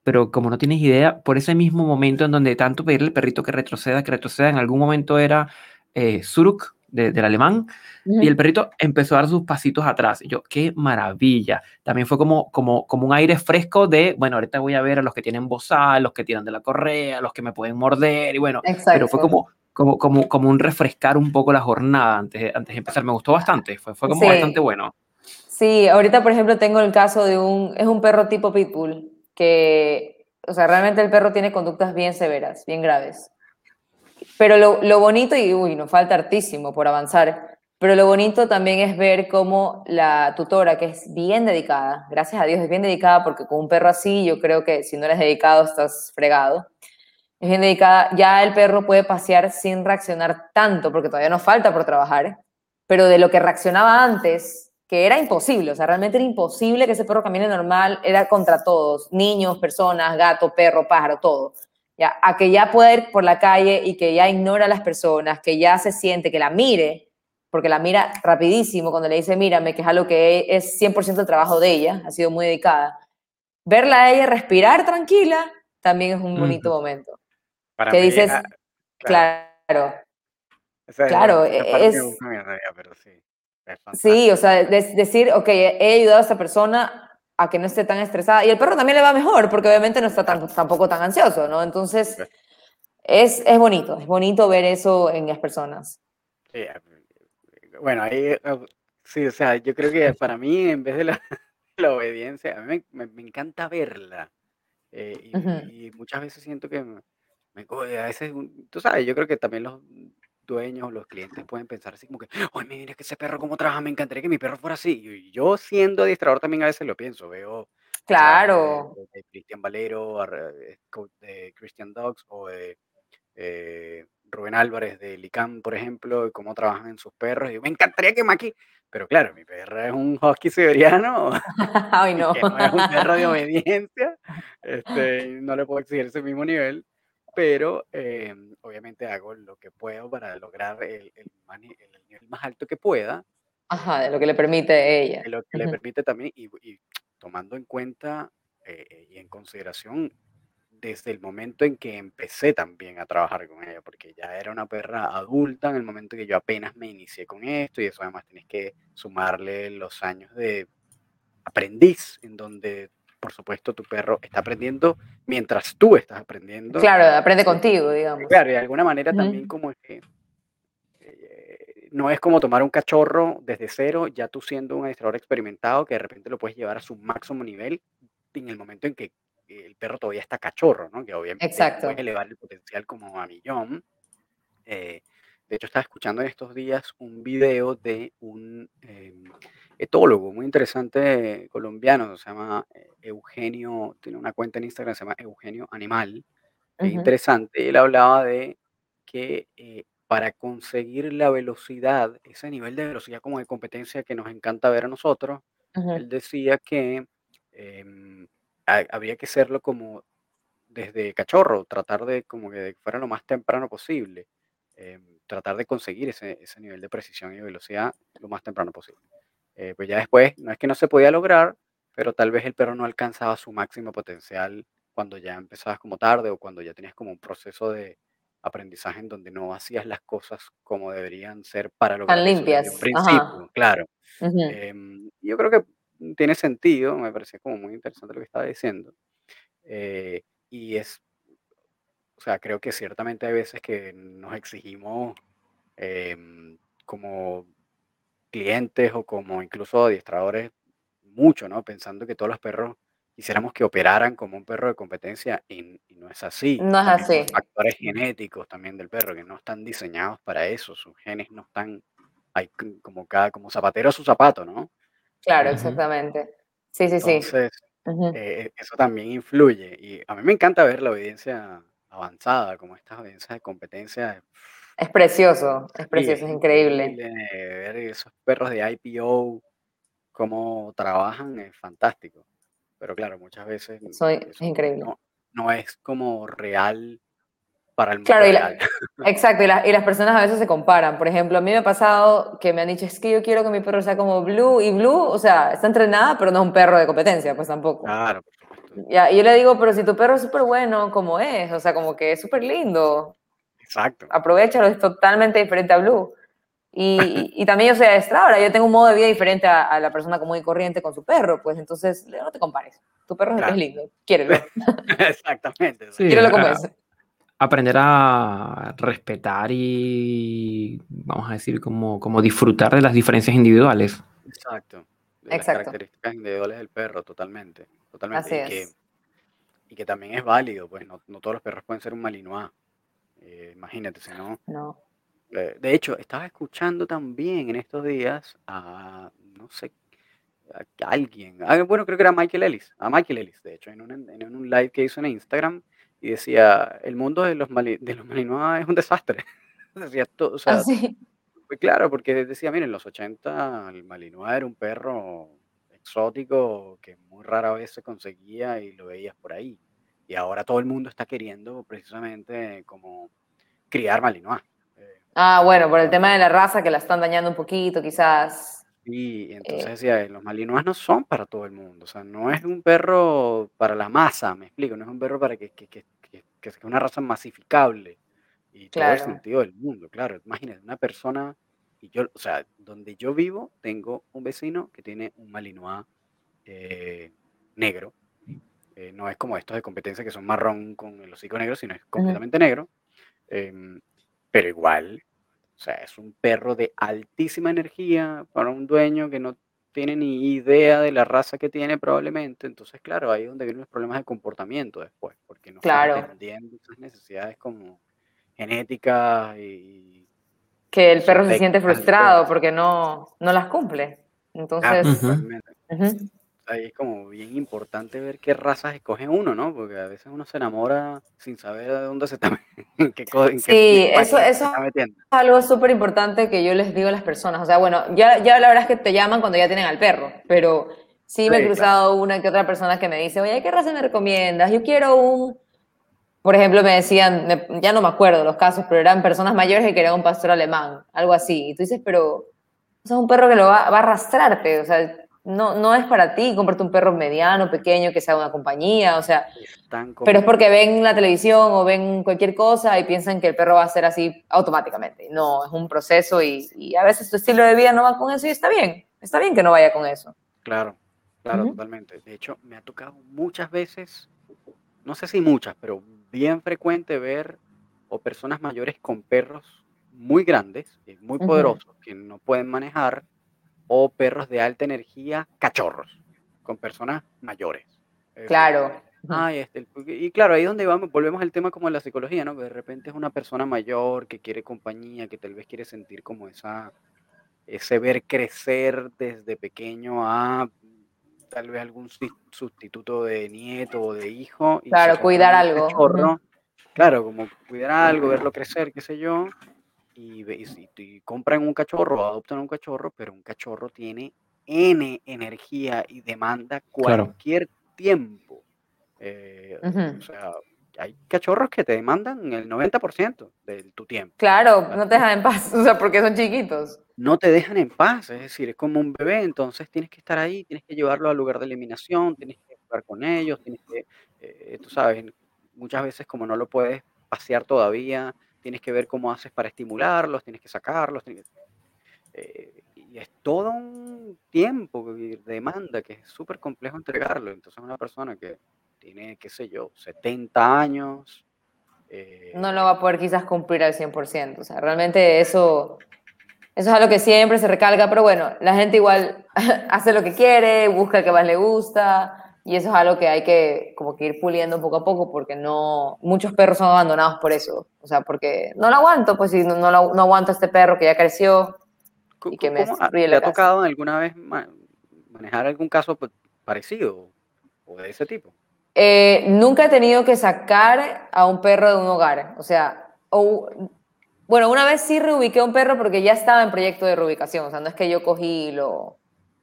pero como no tienes idea, por ese mismo momento en donde tanto pedirle al perrito que retroceda, que retroceda, en algún momento era eh, Zuruk, de- del alemán, y el perrito empezó a dar sus pasitos atrás. Y yo, qué maravilla. También fue como, como, como un aire fresco de, bueno, ahorita voy a ver a los que tienen bozal, los que tiran de la correa, los que me pueden morder, y bueno, Exacto. pero fue como, como, como, como un refrescar un poco la jornada antes, de- antes de empezar. Me gustó bastante, fue, fue como Sí. bastante bueno. Sí, ahorita por ejemplo tengo el caso de un, es un perro tipo pitbull, que, o sea, realmente el perro tiene conductas bien severas, bien graves. Pero lo, lo bonito, y uy, nos falta hartísimo por avanzar, pero lo bonito también es ver cómo la tutora, que es bien dedicada, gracias a Dios es bien dedicada, porque con un perro así yo creo que si no eres dedicado estás fregado. Es bien dedicada, ya el perro puede pasear sin reaccionar tanto, porque todavía nos falta por trabajar, pero de lo que reaccionaba antes, que era imposible, o sea, realmente era imposible que ese perro camine normal, era contra todos, niños, personas, gato, perro, pájaro, todo. Ya, a que ya pueda ir por la calle y que ya ignora a las personas, que ya se siente, que la mire, porque la mira rapidísimo cuando le dice, mírame, que es algo que es 100% el trabajo de ella, ha sido muy dedicada. Verla a ella respirar tranquila también es un bonito momento. Para que mí, dices, ah, claro, claro, esa parte es- pero sí. Sí, o sea, de- decir, ok, he ayudado a esta persona a que no esté tan estresada. Y el perro también le va mejor, porque obviamente no está tan, tampoco tan ansioso, ¿no? Entonces, es, es bonito, es bonito ver eso en las personas. Sí, bueno, ahí, eh, sí, o sea, yo creo que para mí, en vez de la, la obediencia, a mí me, me- encanta verla. eh, y, Ujú. y muchas veces siento que me, me a veces, tú sabes, yo creo que también los dueños los clientes pueden pensar así como que, oye, mira que ese perro cómo trabaja, me encantaría que mi perro fuera así. Y yo siendo adiestrador también a veces lo pienso, veo trabajo Claro, de, de- de Cristian Valero, eh, de Christian Dogs o de eh, Rubén Álvarez de Licam, por ejemplo, y cómo trabajan en sus perros. Y yo, me encantaría que Maki, pero claro, mi perra es un husky siberiano, ay no. que no es un perro de obediencia, este, no le puedo exigir ese mismo nivel, pero eh, obviamente hago lo que puedo para lograr el, el el nivel más alto que pueda, Ajá, de lo que le permite ella. de lo que le Ujú. permite también, y, y tomando en cuenta eh, y en consideración desde el momento en que empecé también a trabajar con ella, porque ya era una perra adulta en el momento que yo apenas me inicié con esto, y eso además tienes que sumarle los años de aprendiz, en donde por supuesto tu perro está aprendiendo mientras tú estás aprendiendo. Claro, aprende contigo, digamos. Claro, y de alguna manera también como que eh, no es como tomar un cachorro desde cero, ya tú siendo un adiestrador experimentado, que de repente lo puedes llevar a su máximo nivel en el momento en que el perro todavía está cachorro, ¿no? Que obviamente Exacto. puedes elevar el potencial como a millón. Eh, de hecho, estaba escuchando en estos días un video de un eh, etólogo muy interesante colombiano, se llama eh, Eugenio, tiene una cuenta en Instagram, se llama Eugenio Animal, es Ujú, interesante. Él hablaba de que eh, para conseguir la velocidad, ese nivel de velocidad como de competencia que nos encanta ver a nosotros, él decía que habría que hacerlo como desde cachorro, tratar de como que fuera lo más temprano posible, em, tratar de conseguir ese, ese nivel de precisión y velocidad lo más temprano posible. Eh, pues ya después, no es que no se podía lograr, pero tal vez el perro no alcanzaba su máximo potencial cuando ya empezabas como tarde o cuando ya tenías como un proceso de aprendizaje en donde no hacías las cosas como deberían ser para Tan lograr desde un limpias. Ajá. principio, claro. Em, yo creo que tiene sentido, me parecía como muy interesante lo que estaba diciendo. eh, y es, o sea, creo que ciertamente hay veces que nos exigimos em, como clientes o como incluso adiestradores mucho, ¿no? Pensando que todos los perros quisiéramos que operaran como un perro de competencia y, y no es así. No es También así. factores genéticos también del perro, que no están diseñados para eso, sus genes no están, hay como cada, como zapatero a su zapato, ¿no? Claro, exactamente. Sí, sí, sí. entonces, Ujú. eh, eso también influye. Y a mí me encanta ver la obediencia avanzada, como estas obediencias de competencia. Es precioso, es precioso, es es increíble. increíble ver esos perros de IPO, cómo trabajan, es fantástico. Pero claro, muchas veces Soy, es increíble. no, no es como real para el mundo Claro, y la- real. exacto, y, la- y las personas a veces se comparan. Por ejemplo, a mí me ha pasado que me han dicho, es que yo quiero que mi perro sea como Blue, y Blue, o sea, está entrenada, pero no es un perro de competencia, pues tampoco. Claro, por. Ya, y yo le digo, pero si tu perro es súper bueno, como es, o sea, como que es súper lindo, Exacto. aprovechalo, es totalmente diferente a Blue. Y, y, y también yo soy adiestradora, yo tengo un modo de vida diferente a, a la persona común y corriente con su perro, pues entonces no te compares. Tu perro Claro. es lindo, quiérelo, Exactamente. Sí, quiérelo como es. aprender a respetar y, vamos a decir, como, como disfrutar de las diferencias individuales. Exacto. De las Exacto. características individuales del perro, totalmente. Totalmente. Así y, que, es. y que también es válido, pues no, no todos los perros pueden ser un malinois. Eh, imagínate, si no. No. eh, de hecho, estaba escuchando también en estos días a, no sé, a alguien, ah, bueno, creo que era Michael Ellis, a Michael Ellis, de hecho, en un, en un live que hizo en Instagram y decía, el mundo de los, mali- de los malinois es un desastre. decía, todo, o sea, Así. Pues claro, porque decía, miren, en los 80 el Malinois era un perro exótico que muy rara vez se conseguía y lo veías por ahí. Y ahora todo el mundo está queriendo precisamente como criar Malinois. Eh, Ah, bueno, por el tema de la raza que la están dañando un poquito, quizás. y entonces Eh, decía, los Malinois no son para todo el mundo. O sea, no es un perro para la masa, me explico. No es un perro para que, que, que, que, que sea una raza masificable. Y todo el claro. sentido del mundo, claro. Imagínate, una persona, y yo, o sea, donde yo vivo, tengo un vecino que tiene un Malinois eh, negro. Eh, no es como estos de competencia que son marrón con el hocico negro, sino es completamente negro. Em, pero igual, o sea, es un perro de altísima energía para un dueño que no tiene ni idea de la raza que tiene probablemente. Entonces, claro, ahí es donde vienen los problemas de comportamiento después, porque no Claro. atendiendo esas necesidades como genéticas y Que el perro se siente frustrado porque no, no las cumple. Claro, Entonces. Ahí es como bien importante ver qué razas escoge uno, ¿no? Porque a veces uno se enamora sin saber de dónde se está, en qué, co- en qué Sí, eso, eso está metiendo. es algo súper importante que yo les digo a las personas. O sea, bueno, ya, ya la verdad es que te llaman cuando ya tienen al perro, pero sí me he Sí, claro. cruzado una que otra persona que me dice, oye, ¿qué raza me recomiendas? Yo quiero un... Por ejemplo, me decían, me- ya no me acuerdo los casos, pero eran personas mayores que querían un pastor alemán, algo así. Y tú dices, pero es un perro que lo va, va a arrastrarte, o sea, no, no es para ti, cómprate un perro mediano, pequeño, que sea una compañía, o sea, Es pero es porque ven la televisión o ven cualquier cosa y piensan que el perro va a ser así automáticamente. No, es un proceso y, y a veces tu estilo de vida no va con eso y está bien, está bien que no vaya con eso. Claro, claro, Ujú. totalmente. De hecho, me ha tocado muchas veces, no sé si muchas, pero bien frecuente ver o personas mayores con perros muy grandes y muy Ujú. poderosos que no pueden manejar o perros de alta energía, cachorros, con personas mayores. Es decir, Claro. Ay, este, y claro, ahí es donde vamos, volvemos al tema como de la psicología, ¿no? Que de repente es una persona mayor que quiere compañía, que tal vez quiere sentir como esa, ese ver crecer desde pequeño a tal vez algún sustituto de nieto o de hijo y Claro, cuidar un algo. Ujú. cachorro, claro, como cuidar algo, verlo crecer, qué sé yo, y, y, compran un cachorro o adoptan un cachorro, pero un cachorro tiene N energía y demanda Claro. cualquier tiempo. Eh, o sea, hay cachorros que te demandan el 90% de tu tiempo. Claro, no te dejan en paz, o sea, porque son chiquitos. No te dejan en paz, es decir, es como un bebé, entonces tienes que estar ahí, tienes que llevarlo al lugar de eliminación, tienes que jugar con ellos, tienes que, eh, tú sabes, muchas veces como no lo puedes pasear todavía, tienes que ver cómo haces para estimularlos, tienes que sacarlos, tienes que- eh, y es todo un tiempo y demanda que es súper complejo entregarlo. Entonces una persona que tiene, qué sé yo, 70 años, eh, No lo va a poder quizás cumplir al 100%. O sea, realmente eso, eso es algo que siempre se recalca, pero bueno, la gente igual hace lo que quiere, busca el que más le gusta, y eso es algo que hay que como que ir puliendo poco a poco, porque no, muchos perros son abandonados por eso. O sea, porque no lo aguanto, pues si no, no, lo- no aguanto a este perro que ya creció ¿Cómo- y que me destruye ¿Te ha tocado alguna vez ma- manejar algún caso pa- parecido o de ese tipo? Eh, nunca he tenido que sacar a un perro de un hogar. O sea, o, bueno, una vez sí reubiqué a un perro porque ya estaba en proyecto de reubicación. O sea, no es que yo cogí y lo,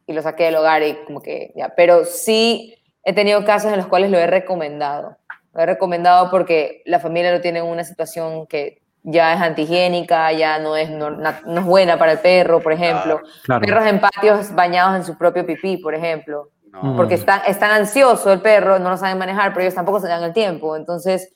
y lo saqué del hogar y como que ya. Pero sí he tenido casos en los cuales lo he recomendado. Lo he recomendado porque la familia lo tiene en una situación que ya es antihigiénica, ya no es, no, no es buena para el perro, por ejemplo. Claro. Perros en patios bañados en su propio pipí, por ejemplo No, porque están, están ansioso el perro, no lo saben manejar, pero ellos tampoco se dan el tiempo. Entonces,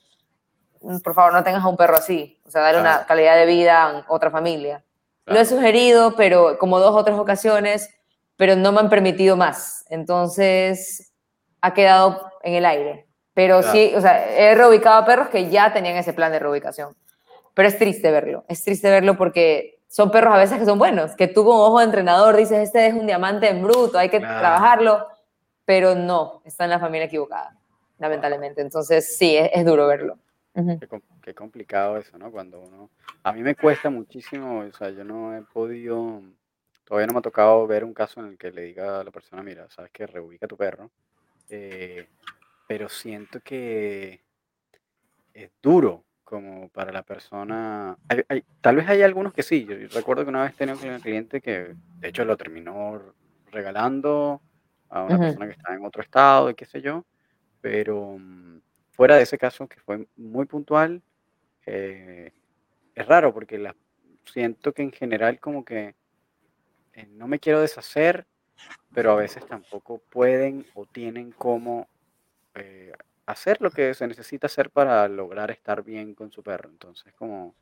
mm, por favor, no tengas a un perro así. O sea, darle una Claro. calidad de vida a otra familia. Lo he Claro. sugerido, pero como dos o tres ocasiones, pero no me han permitido más. Entonces, ha quedado en el aire. Pero Claro. sí, o sea, he reubicado a perros que ya tenían ese plan de reubicación. Pero es triste verlo, es triste verlo porque son perros a veces que son buenos, que tú como ojo de entrenador dices, este es un diamante en bruto, hay que Claro. trabajarlo, pero no, está en la familia equivocada, lamentablemente. Entonces, sí, es, es duro verlo. Qué, qué complicado eso, ¿no? Cuando uno... A mí me cuesta muchísimo, o sea, yo no he podido, todavía no me ha tocado ver un caso en el que le diga a la persona, mira, sabes que reubica a tu perro, eh, pero siento que es duro como para la persona. hay- hay- tal vez hay algunos que sí. Yo recuerdo que una vez tenía un cliente que, de hecho, lo terminó regalando a una persona que estaba en otro estado y qué sé yo. Pero mm, fuera de ese caso, que fue muy puntual, eh, es raro porque la, siento que en general como que eh, no me quiero deshacer, pero a veces tampoco pueden o tienen cómo eh, hacer lo que se necesita hacer para lograr estar bien con su perro. Entonces, como,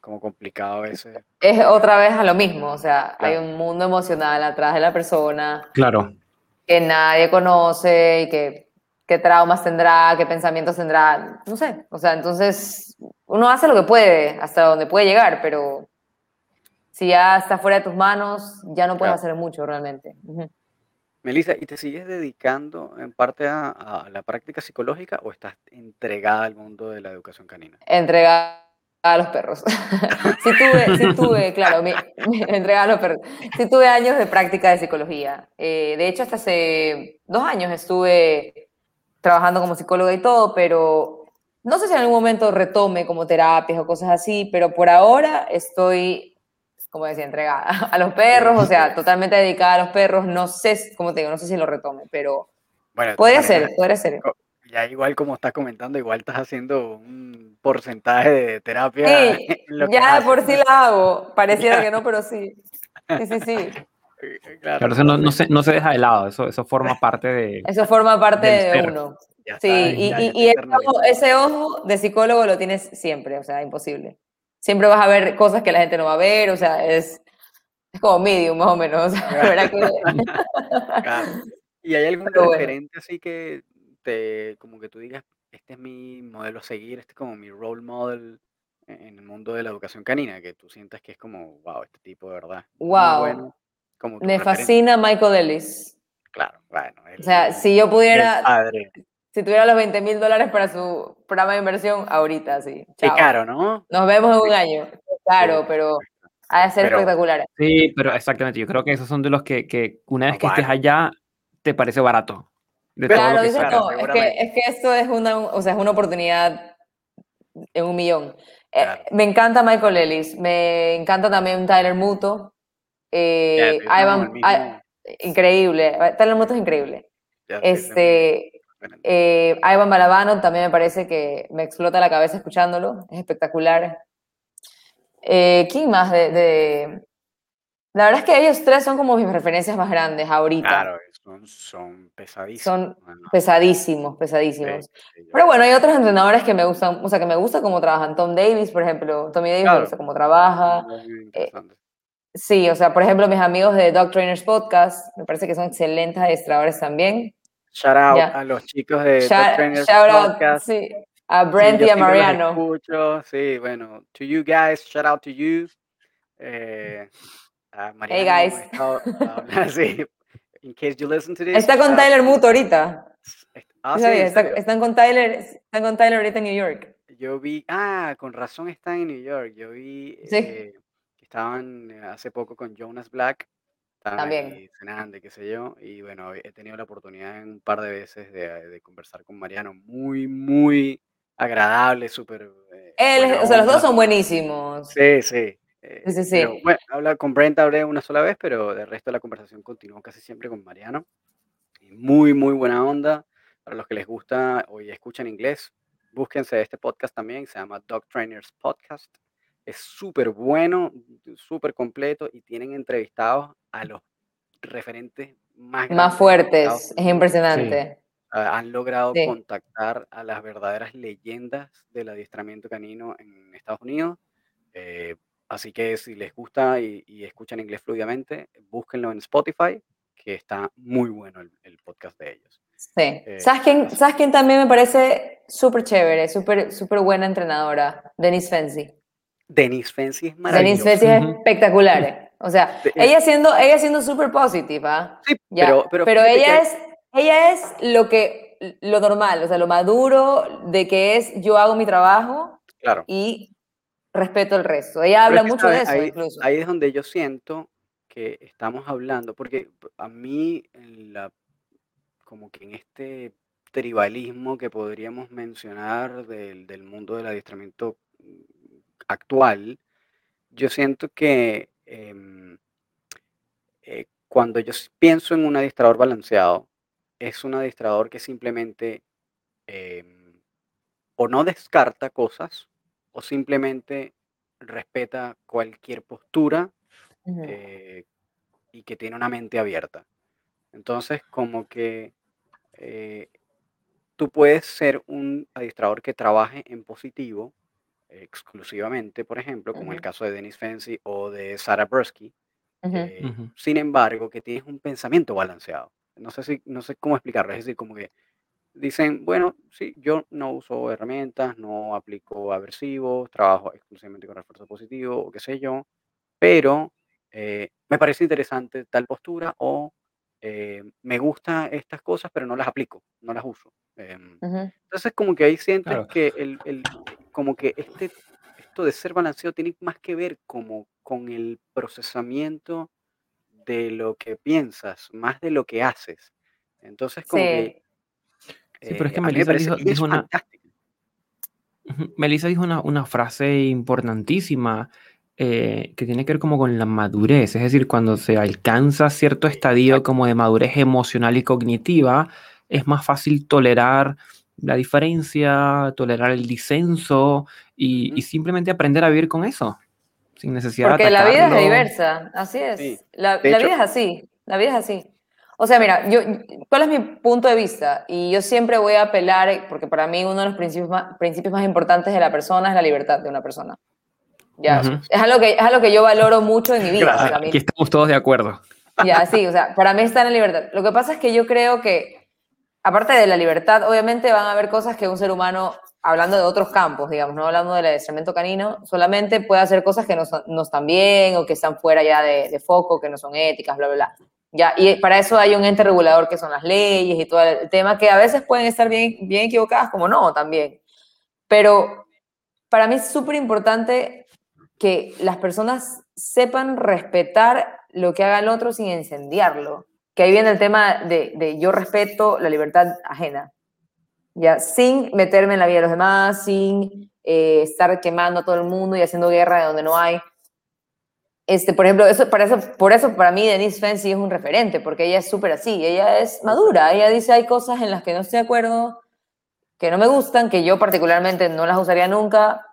como complicado a veces. Es otra vez a lo mismo, o sea, hay un mundo emocional atrás de la persona Claro. Que nadie conoce y que qué traumas tendrá, qué pensamientos tendrá, no sé, o sea, entonces uno hace lo que puede, hasta donde puede llegar, pero si ya está fuera de tus manos, ya no puedes Claro. hacer mucho realmente. Ujú. Melissa, ¿y te sigues dedicando en parte a, a la práctica psicológica o estás entregada al mundo de la educación canina? Entregar a los perros. sí tuve, sí tuve, claro, mi, mi- entregar a los perros. Sí tuve años de práctica de psicología. Eh, de hecho, hasta hace dos años estuve trabajando como psicóloga y todo, pero no sé si en algún momento retome como terapias o cosas así, pero por ahora estoy, como decía, entregada a los perros, o sea, totalmente dedicada a los perros. No sé, como te digo, no sé si lo retome, pero Bueno, podría ser, podría ser. Ya igual como estás comentando, igual estás haciendo un porcentaje de terapia Sí, ya haces, por sí la hago. Pareciera que no, pero sí. Sí, sí, sí. Eh, Claro, Claro, eso no, se, no se deja de lado, eso, eso forma parte de, Eso forma parte de ser. uno. ya Sí, está, y, ya, y- ese, ojo, ese ojo de psicólogo lo tienes siempre, o sea, imposible. Siempre vas a ver cosas que la gente no va a ver, o sea, es, es como medium más o menos. o sea, la verdad que- Claro. ¿Y hay algún Pero bueno. referente así que te, como que tú digas, este es mi modelo a seguir, este es como mi role model en en el mundo de la educación canina, que tú sientas que es como, wow, este tipo de verdad, muy Wow. bueno, como Me referente. fascina Michael Ellis. Claro, bueno, O sea, si yo pudiera, padre. si tuviera los 20 mil dólares para su programa de inversión, ahorita sí. Qué caro, ¿no? Nos vemos en Sí, un año. Claro, sí, pero ha de ser Pero- espectacular. Sí, pero exactamente, yo creo que esos son de los que, que una vez que estés allá, te parece barato. De todo Claro, lo que no, es que, es que esto es una, o sea, es una oportunidad en un millón. Eh, me encanta Michael Ellis, me encanta también Tyler Muto. eh, Ivan- increíble, Tyler Muto es increíble. Este, eh, Ivan Balabano también me parece que me explota la cabeza escuchándolo, es espectacular. Eh, ¿Quién más? De, de- La verdad es que ellos tres son como mis referencias más grandes ahorita. Claro, son, son pesadísimos. Son Pesadísimos, pesadísimos. sí, Pero bueno, hay otros entrenadores que me gustan, o sea, que me gusta cómo trabajan. Tom Davis, por ejemplo. Tommy Davis me Claro. gusta cómo trabaja. interesante. Sí, o sea, por ejemplo, mis amigos de Dog Trainers Podcast, me parece que son excelentes adiestradores también. Shout out a los chicos de Dog Shout, Trainers shout out, Podcast. sí, a Brent y a Mariano. escucho. Sí, bueno, to you guys, shout out to you. Eh, a Mariano, guys. estado sí, in case you listen to this. Está con out Tyler. Muto ahorita. Ah, ¿Sí. Está- están, con Tyler, están con Tyler ahorita en New York. Yo vi, ah, con razón está en New York. Yo vi Sí. eh, que estaban eh, hace poco con Jonas Black. También. cenando, qué sé yo. Y bueno, he tenido la oportunidad un par de veces de, de conversar con Mariano. Muy, muy agradable, súper. eh, Él, o sea, los dos son buenísimos. Sí, sí. Eh, Sí, sí, sí. pero, bueno, hablar con Brent hablé una sola vez, pero del resto de la conversación continuó casi siempre con Mariano. Muy, muy buena onda. Para los que les gusta o escuchan inglés, búsquense este podcast también. Se llama Dog Trainers Podcast. Es súper bueno, súper completo y tienen entrevistados a los referentes más Más de fuertes, es impresionante. Ah, han logrado Sí. contactar a las verdaderas leyendas del adiestramiento canino en Estados Unidos. Eh, así que si les gusta y, y escuchan inglés fluidamente, búsquenlo en Spotify, que está muy bueno el, el podcast de ellos. Sí. Eh, ¿Sabes quién, ¿Sabes quién también me parece súper chévere, súper súper buena entrenadora? Denise Fancy. Denise Fancy es Denise maravilloso. Fancy es espectacular. eh. O sea, De- ella siendo, ella siendo súper positiva, Sí, ya, pero, pero, pero ella es, ella es lo que, lo normal, o sea, lo maduro de que es yo hago mi trabajo claro. y respeto el resto. Ella habla mucho de eso ahí, incluso. ahí es donde yo siento que estamos hablando, porque a mí en la, como que en este tribalismo que podríamos mencionar del, del mundo del adiestramiento mm, actual, yo siento que em, eh, cuando yo pienso en un adiestrador balanceado, es un adiestrador que simplemente em, o no descarta cosas o simplemente respeta cualquier postura Ujú, eh, y que tiene una mente abierta. Entonces, como que eh, tú puedes ser un adiestrador que trabaje en positivo exclusivamente, por ejemplo, como el ujú, caso de Dennis Fancy o de Sarah Bursky. ujú, eh, Ujú. sin embargo, que tienes un pensamiento balanceado. No sé si, no sé cómo explicarlo. Es decir, como que dicen, bueno, sí, yo no uso herramientas, no aplico aversivos, trabajo exclusivamente con refuerzo positivo o qué sé yo, pero eh, me parece interesante tal postura o eh, me gustan estas cosas, pero no las aplico, no las uso. Em, ujú. entonces, como que ahí sientes Claro, que el, el- eh, como que este, esto de ser balanceado tiene más que ver como con el procesamiento de lo que piensas, más de lo que haces. Entonces, como que Sí, pero es eh, que me Melissa dijo, una. Melissa dijo una, una frase importantísima eh, que tiene que ver como con la madurez, es decir, cuando se alcanza cierto estadio como de madurez emocional y cognitiva, es más fácil tolerar la diferencia, tolerar el disenso y, y simplemente aprender a vivir con eso, sin necesidad de porque la vida es diversa, así Sí. es. La, De la hecho, vida es así, la vida es así. O sea, mira, yo, ¿cuál es mi punto de vista? Y yo siempre voy a apelar, porque para mí uno de los principios más, principios más importantes de la persona es la libertad de una persona. Ya, Ujú. gracias. es algo que, es algo que yo valoro mucho en mi vida. O Gracias. sea, a mí- Aquí estamos todos de acuerdo. Ya, sí, o sea, para mí está en la libertad. Lo que pasa es que yo creo que, aparte de la libertad, obviamente van a haber cosas que un ser humano, hablando de otros campos, digamos, no hablando del adiestramiento canino, solamente puede hacer cosas que no, son- no están bien o que están fuera ya de, de foco, que no son éticas, bla, bla, bla. Ya, y para eso hay un ente regulador que son las leyes y todo el tema, que a veces pueden estar bien, bien equivocadas, como no, también. Pero para mí es súper importante que las personas sepan respetar lo que haga el otro sin incendiarlo. Que ahí viene el tema de, de yo respeto la libertad ajena. Ya, sin meterme en la vida de los demás, sin eh, estar quemando a todo el mundo y haciendo guerra de donde no hay. Este, por ejemplo, eso, para eso, por eso para mí Denise Fancy es un referente, porque ella es súper así, ella es madura, ella dice hay cosas en las que no estoy de acuerdo, que no me gustan, que yo particularmente no las usaría nunca,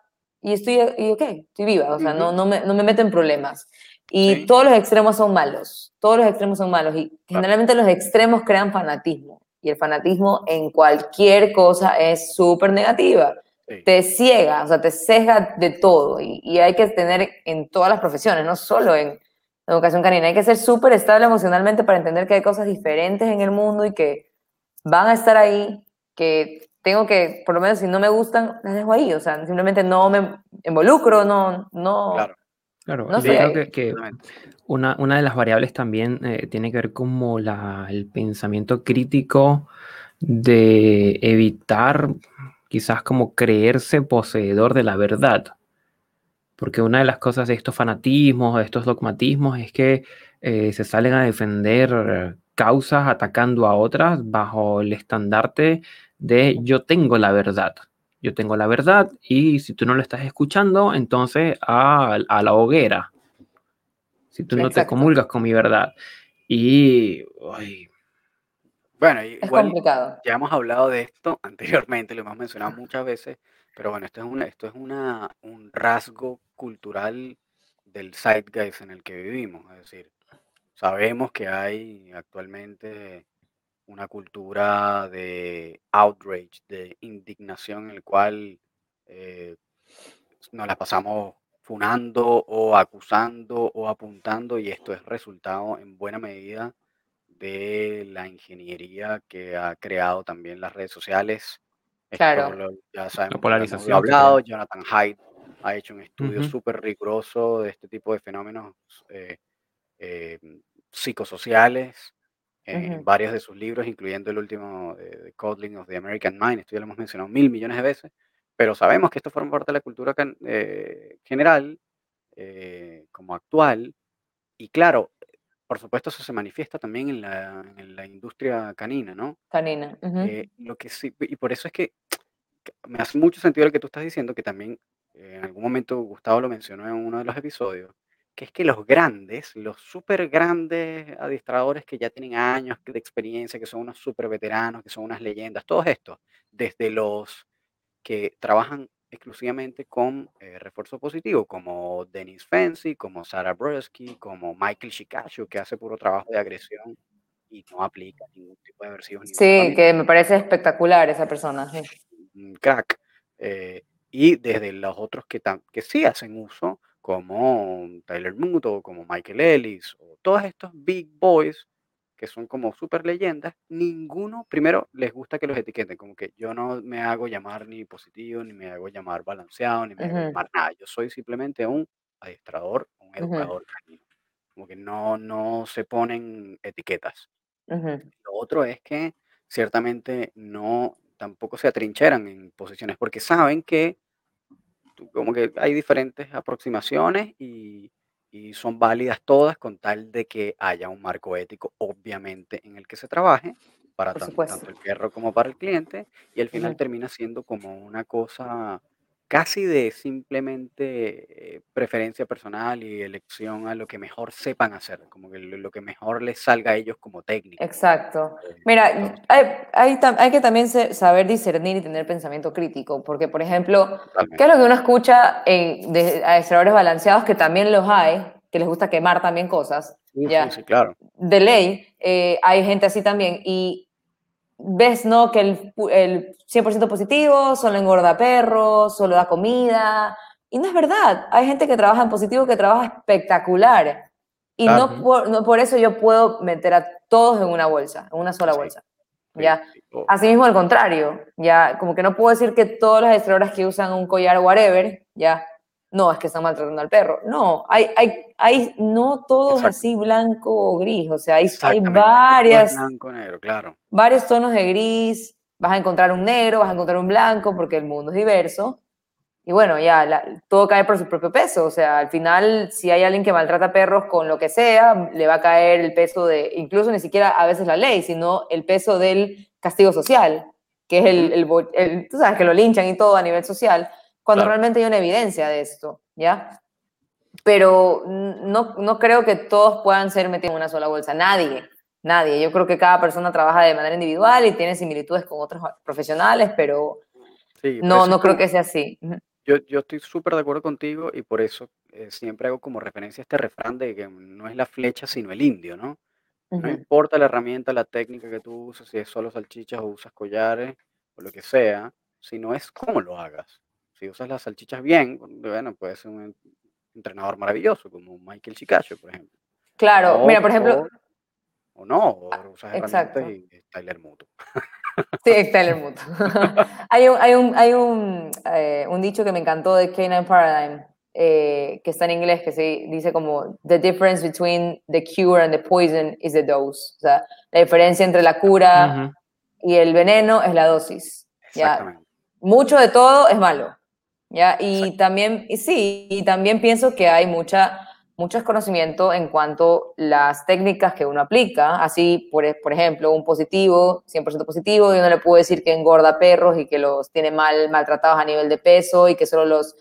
y estoy, y ok, estoy viva, o sea, no, no, me, no me meto en problemas. Y Sí. todos los extremos son malos, todos los extremos son malos, y generalmente los extremos crean fanatismo, y el fanatismo en cualquier cosa es súper negativa Sí. te ciega, o sea, te ceja de todo y, y hay que tener en todas las profesiones, no solo en educación canina, hay que ser súper estable emocionalmente para entender que hay cosas diferentes en el mundo y que van a estar ahí, que tengo que, por lo menos si no me gustan, las dejo ahí, o sea, simplemente no me involucro, no, no, Claro. Claro, no yo creo que, que una, una de las variables también eh, tiene que ver como la, el pensamiento crítico de evitar quizás como creerse poseedor de la verdad. Porque una de las cosas de estos fanatismos, de estos dogmatismos, es que eh, se salen a defender causas atacando a otras bajo el estandarte de yo tengo la verdad. Yo tengo la verdad y si tú no lo estás escuchando, entonces a, a la hoguera. Si tú no te comulgas con mi verdad. Y Bueno, es igual complicado. ya hemos hablado de esto anteriormente, lo hemos mencionado muchas veces, pero bueno, esto es una, esto es una, un rasgo cultural del zeitgeist en el que vivimos. Es decir, sabemos que hay actualmente una cultura de outrage, de indignación, en el cual eh, nos la pasamos funando o acusando o apuntando, y esto es resultado en buena medida de la ingeniería que ha creado también las redes sociales. Claro. lo- ya la sabemos, hemos polarización hablado. Jonathan Haidt ha hecho un estudio Ujú. súper riguroso de este tipo de fenómenos eh, eh, psicosociales en Ujú. varios de sus libros, incluyendo el último de, de Coddling of the American Mind. Esto ya lo hemos mencionado mil millones de veces, pero sabemos que esto forma parte de la cultura can- eh, general, eh, como actual, y claro, por supuesto, eso se manifiesta también en la, en la industria canina, ¿no? Canina. ujú. Eh, lo que sí, y por eso es que que me hace mucho sentido lo que tú estás diciendo, que también eh, en algún momento Gustavo lo mencionó en uno de los episodios, que es que los grandes, los súper grandes adiestradores que ya tienen años de experiencia, que son unos súper veteranos, que son unas leyendas, todos estos, desde los que trabajan exclusivamente con eh, refuerzo positivo, como Dennis Fancy, como Sarah Brusky, como Michael Shikashu, que hace puro trabajo de agresión y no aplica ningún tipo de aversivos ni Sí, que me parece espectacular esa persona. sí. crack. eh, y desde los otros que sí hacen uso, como Tyler Muto, como Michael Ellis, o todos estos big boys que son como super leyendas, ninguno, primero, les gusta que los etiqueten, como que yo no me hago llamar ni positivo, ni me hago llamar balanceado, ni me hago Ujú, llamar nada. Yo soy simplemente un adiestrador, un educador canino. Como que no, no se ponen etiquetas. ujú. Lo otro es que ciertamente no, tampoco se atrincheran en posiciones porque saben que como que hay diferentes aproximaciones y, y son válidas todas con tal de que haya un marco ético, obviamente, en el que se trabaje para Por tanto el perro como para el cliente y al final termina siendo como una cosa casi de simplemente eh, preferencia personal y elección a lo que mejor sepan hacer, como que lo, lo que mejor les salga a ellos como técnico. Exacto. Eh, Mira, hay, hay que también saber discernir y tener pensamiento crítico, porque, por ejemplo, ¿qué es lo que uno escucha en, de adiestradores balanceados, que también los hay, que les gusta quemar también cosas, Sí, sí, ya, sí, claro. de ley, eh, hay gente así también, y ves, ¿no? Que el, el 100% positivo solo engorda perros, solo da comida, y no es verdad, hay gente que trabaja en positivo que trabaja espectacular, y no por, no por eso yo puedo meter a todos en una bolsa, en una sola Sí, bolsa, ¿ya? sí, o- Asimismo, al contrario, ya, como que no puedo decir que todas las extradoras que usan un collar whatever, ya, no, es que están maltratando al perro. No, hay, hay, hay, no todo es Exacto. así blanco o gris, o sea, hay, varias, blanco, negro, claro. varios tonos de gris, vas a encontrar un negro, vas a encontrar un blanco, porque el mundo es diverso. Y bueno, ya, la- todo cae por su propio peso. O sea, al final, si hay alguien que maltrata perros con lo que sea, le va a caer el peso de, incluso ni siquiera a veces la ley, sino el peso del castigo social, que es el, el el- tú sabes, que lo linchan y todo a nivel social, cuando Claro. realmente hay una evidencia de esto, ¿ya? Pero no, no creo que todos puedan ser metidos en una sola bolsa. Nadie, nadie. Yo creo que cada persona trabaja de manera individual y tiene similitudes con otros profesionales, pero Sí, no, no creo que sea así. Yo, yo estoy súper de acuerdo contigo y por eso eh, siempre hago como referencia a este refrán de que no es la flecha sino el indio, ¿no? No Ujú. importa la herramienta, la técnica que tú uses, si es solo salchichas o usas collares o lo que sea, sino es cómo lo hagas. Si usas las salchichas bien, bueno, puedes ser un entrenador maravilloso como Michael Chicacho, por ejemplo. Claro, O, mira, por ejemplo, o, o no, o usas herramientas exacto. y es Tyler Muto. Sí, el mundo. hay un, hay un, hay un, eh, un dicho que me encantó de Canine Paradigm, eh, que está en inglés, que se dice como, the difference between the cure and the poison is the dose. O sea, la diferencia entre la cura Ujú. y el veneno es la dosis. ¿ya? Exactamente. Mucho de todo es malo. ¿Ya? Y Exacto. también, y sí, y también pienso que hay mucha, mucho desconocimiento en cuanto a las técnicas que uno aplica. Así, por, e- por ejemplo, un positivo, 100% positivo, yo no le puedo decir que engorda perros y que los tiene mal, maltratados a nivel de peso y que solo los,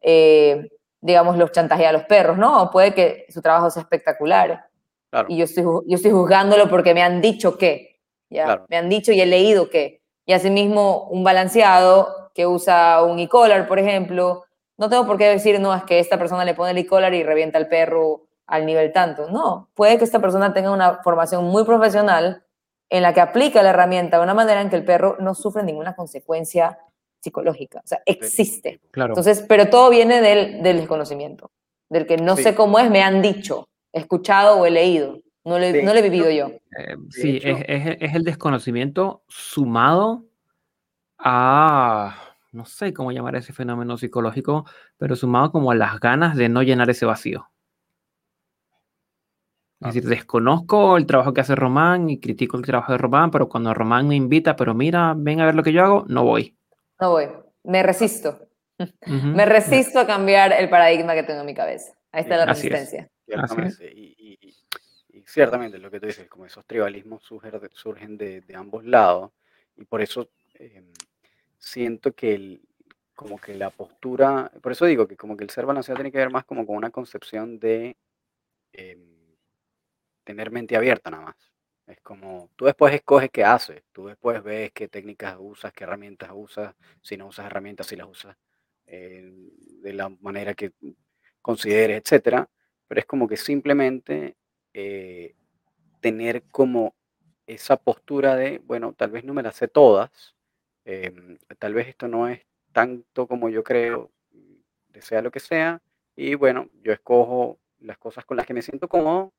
eh, digamos, los chantajea a los perros. No, puede que su trabajo sea espectacular Claro, y yo estoy, yo estoy juzgándolo porque me han dicho que, ¿ya? Claro. Me han dicho y he leído que. Y asimismo, un balanceado que usa un e-collar, por ejemplo, no tengo por qué decir, no, es que esta persona le pone el e-collar y revienta al perro al nivel tanto. No, puede que esta persona tenga una formación muy profesional en la que aplica la herramienta de una manera en que el perro no sufre ninguna consecuencia psicológica. O sea, existe. Claro. Entonces, pero todo viene del, del desconocimiento, del que no Sí. sé cómo es, me han dicho, he escuchado o he leído, no lo he, no lo he vivido yo. Eh, De sí, es, es- es el desconocimiento sumado a, no sé cómo llamar ese fenómeno psicológico, pero sumado como a las ganas de no llenar ese vacío. Es decir, desconozco el trabajo que hace Román y critico el trabajo de Román, pero cuando Román me invita, pero mira, ven a ver lo que yo hago, no voy. No voy, me resisto. Ujú. Me resisto a cambiar el paradigma que tengo en mi cabeza. Ahí está Sí, la así es. resistencia. Ciertamente. Y, y- y y ciertamente lo que tú dices, como esos tribalismos surgen de, de, ambos lados, y por eso em, siento que el, como que la postura, por eso digo que como que el ser balanceado tiene que ver más como con una concepción de em, tener mente abierta nada más. Es como, tú después escoges qué haces, tú después ves qué técnicas usas, qué herramientas usas, si no usas herramientas, si las usas eh, de la manera que consideres, etcétera. Pero es como que simplemente eh, tener como esa postura de, bueno, tal vez no me las sé todas, em, tal vez esto no es tanto como yo creo, sea lo que sea, y bueno, yo escojo las cosas con las que me siento cómodo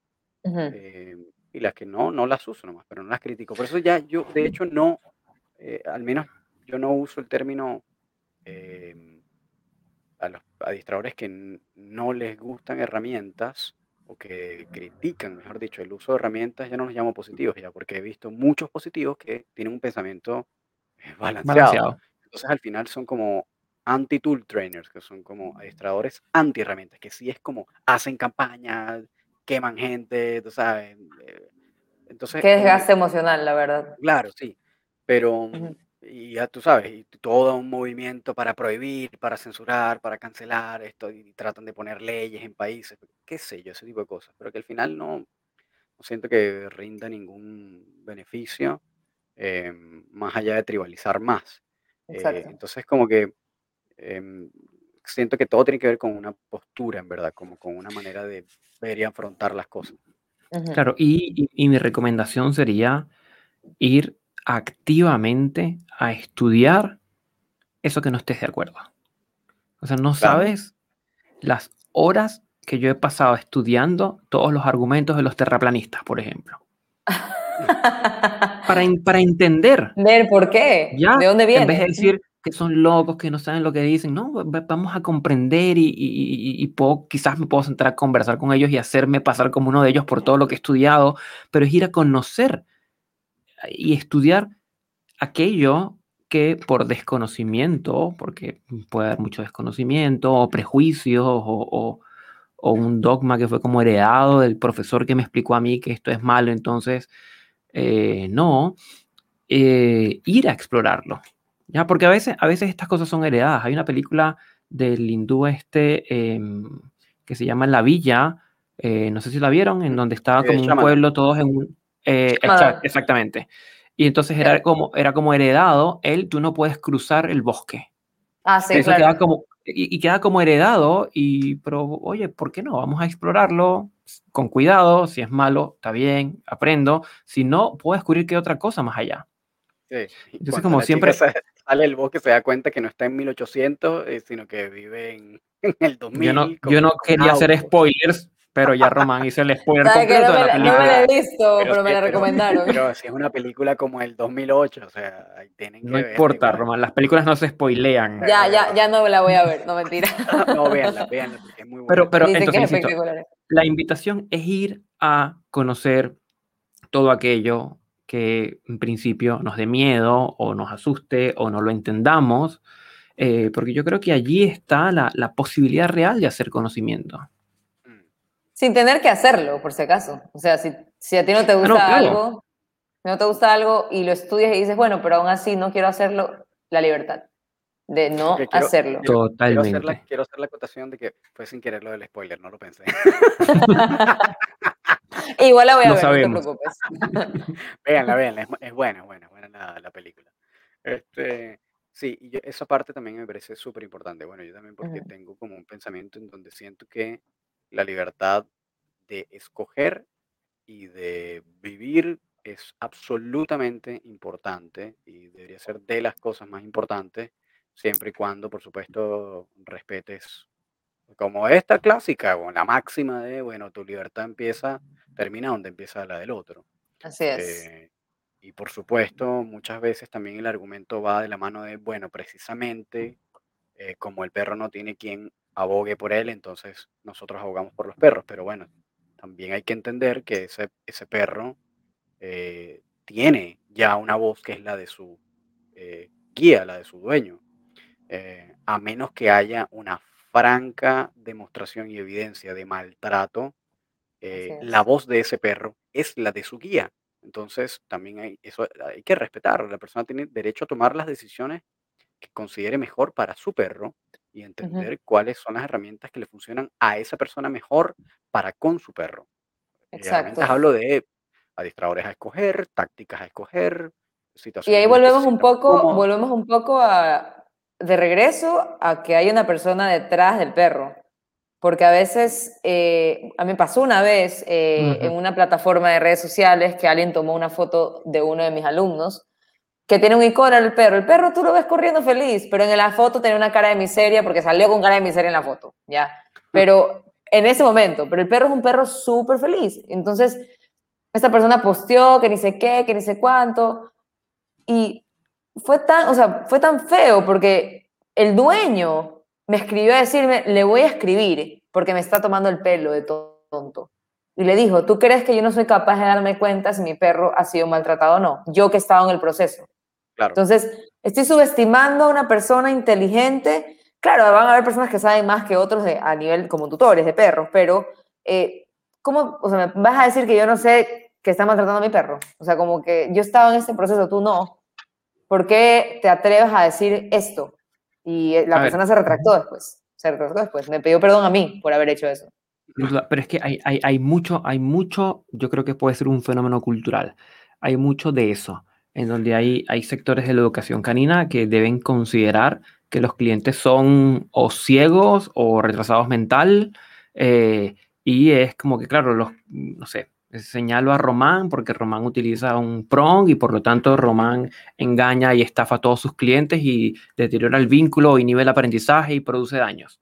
y las que no, no las uso nomás, pero no las critico. Por eso ya yo, de hecho, no, eh, al menos yo no uso el término em, a los adiestradores que no les gustan herramientas o que critican, mejor dicho, el uso de herramientas, ya no los llamo positivos, ya porque he visto muchos positivos que tienen un pensamiento eh, balanceado. Entonces al final son como anti-tool trainers, que son como adiestradores anti-herramientas, que sí es como hacen campañas, queman gente, tú sabes. Eh, entonces, Qué desgaste emocional, la verdad. Claro, sí. Pero, y ya tú sabes, y todo un movimiento para prohibir, para censurar, para cancelar esto, y tratan de poner leyes en países, qué sé yo, ese tipo de cosas, pero que al final no, no siento que rinda ningún beneficio, em, más allá de tribalizar más. Eh, entonces, como que em, siento que todo tiene que ver con una postura, en verdad, como con una manera de ver y afrontar las cosas. Claro, y, mi recomendación sería ir activamente a estudiar eso que no estés de acuerdo. O sea, no sabes las horas que yo he pasado estudiando todos los argumentos de los terraplanistas, por ejemplo. para, para entender. Ver por qué. ¿De dónde viene? En vez de decir, que son locos, que no saben lo que dicen. No, vamos a comprender y, y, puedo, quizás me puedo sentar a conversar con ellos y hacerme pasar como uno de ellos por todo lo que he estudiado, pero es ir a conocer y estudiar aquello que por desconocimiento, porque puede haber mucho desconocimiento o prejuicios o, o, un dogma que fue como heredado del profesor que me explicó a mí que esto es malo, entonces eh, no, eh, ir a explorarlo, ¿ya? Porque a veces, a veces estas cosas son heredadas. Hay una película del hindú este em, que se llama La Villa, eh, no sé si la vieron, en donde estaba como un pueblo todos en un... Exactamente. Y entonces era como, era como heredado, él, tú no puedes cruzar el bosque. Ah, sí, Eso queda como, y, queda como heredado, y, pero oye, ¿por qué no? Vamos a explorarlo con cuidado, si es malo, está bien, aprendo, si no, puedo descubrir que hay otra cosa más allá. Sí. Entonces, como siempre sale el bosque se da cuenta que no está en 1800, eh, sino que vive en, el 2000. Yo no, yo no quería hacer spoilers, pero ya Román hizo el spoiler completo no de la película. No me la he visto, pero, me la recomendaron. Pero, si es una película como el 2008, o sea, ahí tienen que No importa, Román, las películas no se spoilean. Ya, ya, ya no la voy a ver, no mentira. no, véanla, véanla, porque es muy buena. Pero, pero entonces, la invitación es ir a conocer todo aquello que en principio nos dé miedo o nos asuste o no lo entendamos, eh, porque yo creo que allí está la, la, posibilidad real de hacer conocimiento. Sin tener que hacerlo, por si acaso. O sea, si, si a ti no te gusta algo, no te gusta algo y lo estudias y dices, bueno, pero aún así no quiero hacerlo, la libertad de no hacerlo. Totalmente. Quiero hacer, la, quiero hacer la acotación de que fue sin querer lo del spoiler, no lo pensé. Igual la voy a ver, no te preocupes. véanla, véanla, es, es, buena, buena, buena la, la película. Este, sí, y esa parte también me parece súper importante. Bueno, yo también porque tengo como un pensamiento en donde siento que la libertad de escoger y de vivir es absolutamente importante y debería ser de las cosas más importantes, siempre y cuando, por supuesto, respetes como esta clásica, o la máxima de, bueno, tu libertad empieza, termina donde empieza la del otro. Así es. Eh, y por supuesto, muchas veces también el argumento va de la mano de, bueno, precisamente eh, como el perro no tiene quien abogue por él, entonces nosotros abogamos por los perros. Pero bueno, también hay que entender que ese, ese perro eh, tiene ya una voz que es la de su guía, la de su dueño. a menos que haya una franca demostración y evidencia de maltrato eh, la voz de ese perro es la de su guía. Entonces, también hay, eso hay que respetar. La persona tiene derecho a tomar las decisiones que considere mejor para su perro y entender cuáles son las herramientas que le funcionan a esa persona mejor para con su perro. Exacto. hablo de adiestradores a escoger, tácticas a escoger, situaciones. Y ahí volvemos un poco, volvemos un poco a, de regreso a que hay una persona detrás del perro. Porque a veces, eh, a mí pasó una vez eh, en una plataforma de redes sociales que alguien tomó una foto de uno de mis alumnos que tiene un icono el perro. El perro tú lo ves corriendo feliz, pero en la foto tiene una cara de miseria porque salió con cara de miseria en la foto, ¿ya? Pero en ese momento, pero el perro es un perro súper feliz. Entonces, esta persona posteó que ni sé qué, que ni sé cuánto, y fue tan, o sea, fue tan feo porque el dueño me escribió a decirme, le voy a escribir porque me está tomando el pelo de tonto. Y le dijo, ¿tú crees que yo no soy capaz de darme cuenta si mi perro ha sido maltratado o no? Yo que he estado en el proceso. Claro. Entonces, estoy subestimando a una persona inteligente. Claro, van a haber personas que saben más que otros a nivel como tutores de perros, pero eh, ¿cómo, o sea, me vas a decir que yo no sé que está maltratando a mi perro? O sea, como que yo estaba en este proceso, tú no. ¿Por qué te atreves a decir esto? Y la persona se retractó después. Se retractó después. Me pidió perdón a mí por haber hecho eso. Pero es que hay, hay, hay, mucho, hay mucho, yo creo que puede ser un fenómeno cultural. Hay mucho de eso, en donde hay, hay sectores de la educación canina que deben considerar que los clientes son o ciegos o retrasados mental. Eh, y es como que, claro, los, no sé, señalo a Román porque Román utiliza un prong y por lo tanto Román engaña y estafa a todos sus clientes y deteriora el vínculo, inhibe el aprendizaje y produce daños.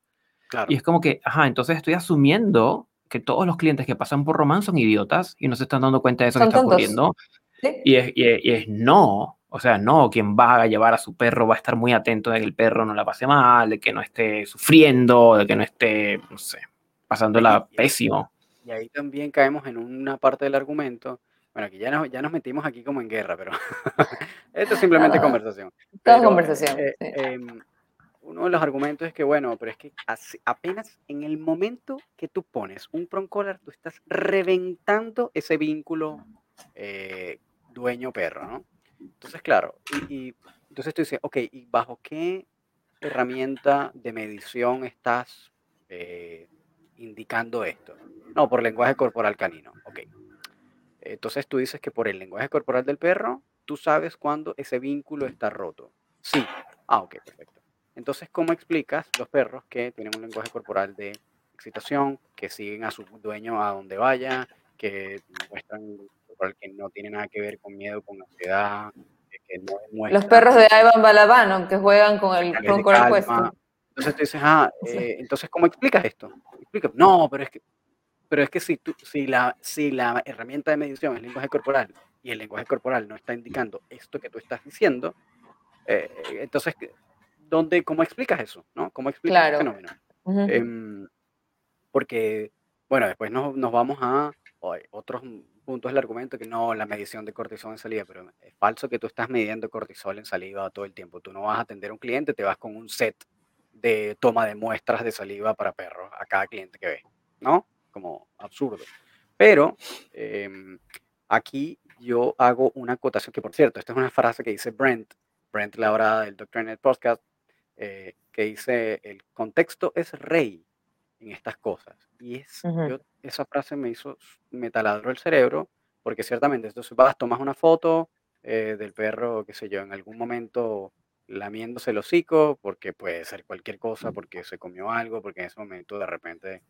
Y es como que, ajá, entonces estoy asumiendo que todos los clientes que pasan por Román son idiotas y no se están dando cuenta de eso que está ocurriendo. Y, es, y, es, no, o sea, no, quien va a llevar a su perro va a estar muy atento de que el perro no la pase mal, de que no esté sufriendo, de que no esté, no sé, pasándola pésimo. Y ahí también caemos en una parte del argumento. Bueno, aquí ya nos, ya nos metimos aquí como en guerra, pero esto es simplemente conversación. Todo conversación. Eh, em, uno de los argumentos es que, bueno, pero es que apenas en el momento que tú pones un prong collar, tú estás reventando ese vínculo eh, dueño-perro, ¿no? Entonces, claro, y, entonces tú dices, ok, ¿y bajo qué herramienta de medición estás eh, indicando esto? No, por lenguaje corporal canino, ok. Entonces tú dices que por el lenguaje corporal del perro, tú sabes cuándo ese vínculo está roto. Sí. Ah, ok, perfecto. Entonces, ¿cómo explicas los perros que tienen un lenguaje corporal de excitación, que siguen a su dueño a donde vaya, que muestran que no tiene nada que ver con miedo, con ansiedad, que no Los perros de Ivan Balabano que juegan con el con puesto. Entonces tú dices, ah, eh, entonces ¿cómo explicas esto? no, pero es que, pero es que si, tú, si, la, si la herramienta de medición es lenguaje corporal y el lenguaje corporal no está indicando esto que tú estás diciendo, eh, entonces ¿dónde, ¿cómo explicas eso? ¿no? ¿Cómo explicas el fenómeno? Em, porque, bueno, después nos, nos vamos a otros puntos del argumento que no, la medición de cortisol en salida, pero es falso que tú estás midiendo cortisol en saliva todo el tiempo. Tú no vas a atender a un cliente, te vas con un set de toma de muestras de saliva para perros a cada cliente que ves, ¿no? Como absurdo. Pero em, aquí yo hago una acotación que, por cierto, esta es una frase que dice Brent, Brent Laura del Doctor Net Podcast, eh, que dice, el contexto es rey en estas cosas. Y es, esa frase me hizo, me taladró el cerebro, porque ciertamente, entonces vas, tomas una foto eh, del perro, qué sé yo, en algún momento lamiéndose el hocico, porque puede ser cualquier cosa, porque se comió algo, porque en ese momento de repente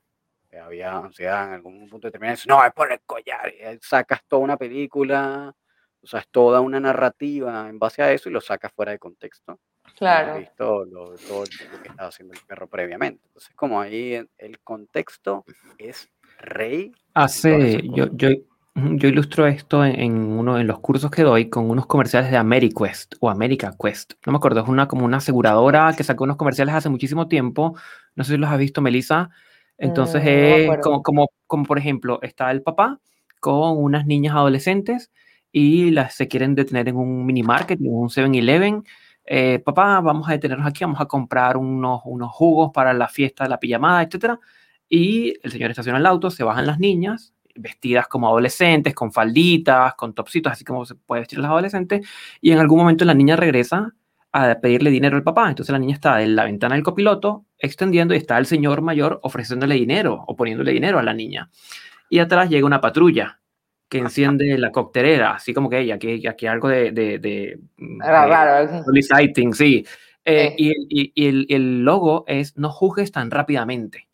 eh, había ansiedad en algún punto determinado, no, es por el collar, y sacas toda una película, o sea, es toda una narrativa en base a eso y lo sacas fuera de contexto. Claro. visto lo, todo lo que estaba haciendo el perro previamente. Entonces, como ahí el contexto es rey. Hace, yo, yo, yo ilustro esto en, uno en los cursos que doy con unos comerciales de AmeriQuest o America Quest. No me acuerdo, es una como una aseguradora que sacó unos comerciales hace muchísimo tiempo. No sé si los has visto, Melissa. Entonces, mm, como, como, como por ejemplo, está el papá con unas niñas adolescentes y las se quieren detener en un mini market, en un 7-Eleven eh, papá, vamos a detenernos aquí, vamos a comprar unos, jugos para la fiesta de la pijamada, etc. Y el señor estaciona el auto, se bajan las niñas vestidas como adolescentes, con falditas, con topsitos, así como se puede vestir las adolescentes, y en algún momento la niña regresa a pedirle dinero al papá. Entonces la niña está en la ventana del copiloto extendiendo y está el señor mayor ofreciéndole dinero o poniéndole dinero a la niña. Y atrás llega una patrulla que enciende la coctelera, así como que ella, aquí, aquí algo de... de, de, Raro. sí. Eh, y, y, el, el, logo es no juzgues tan rápidamente.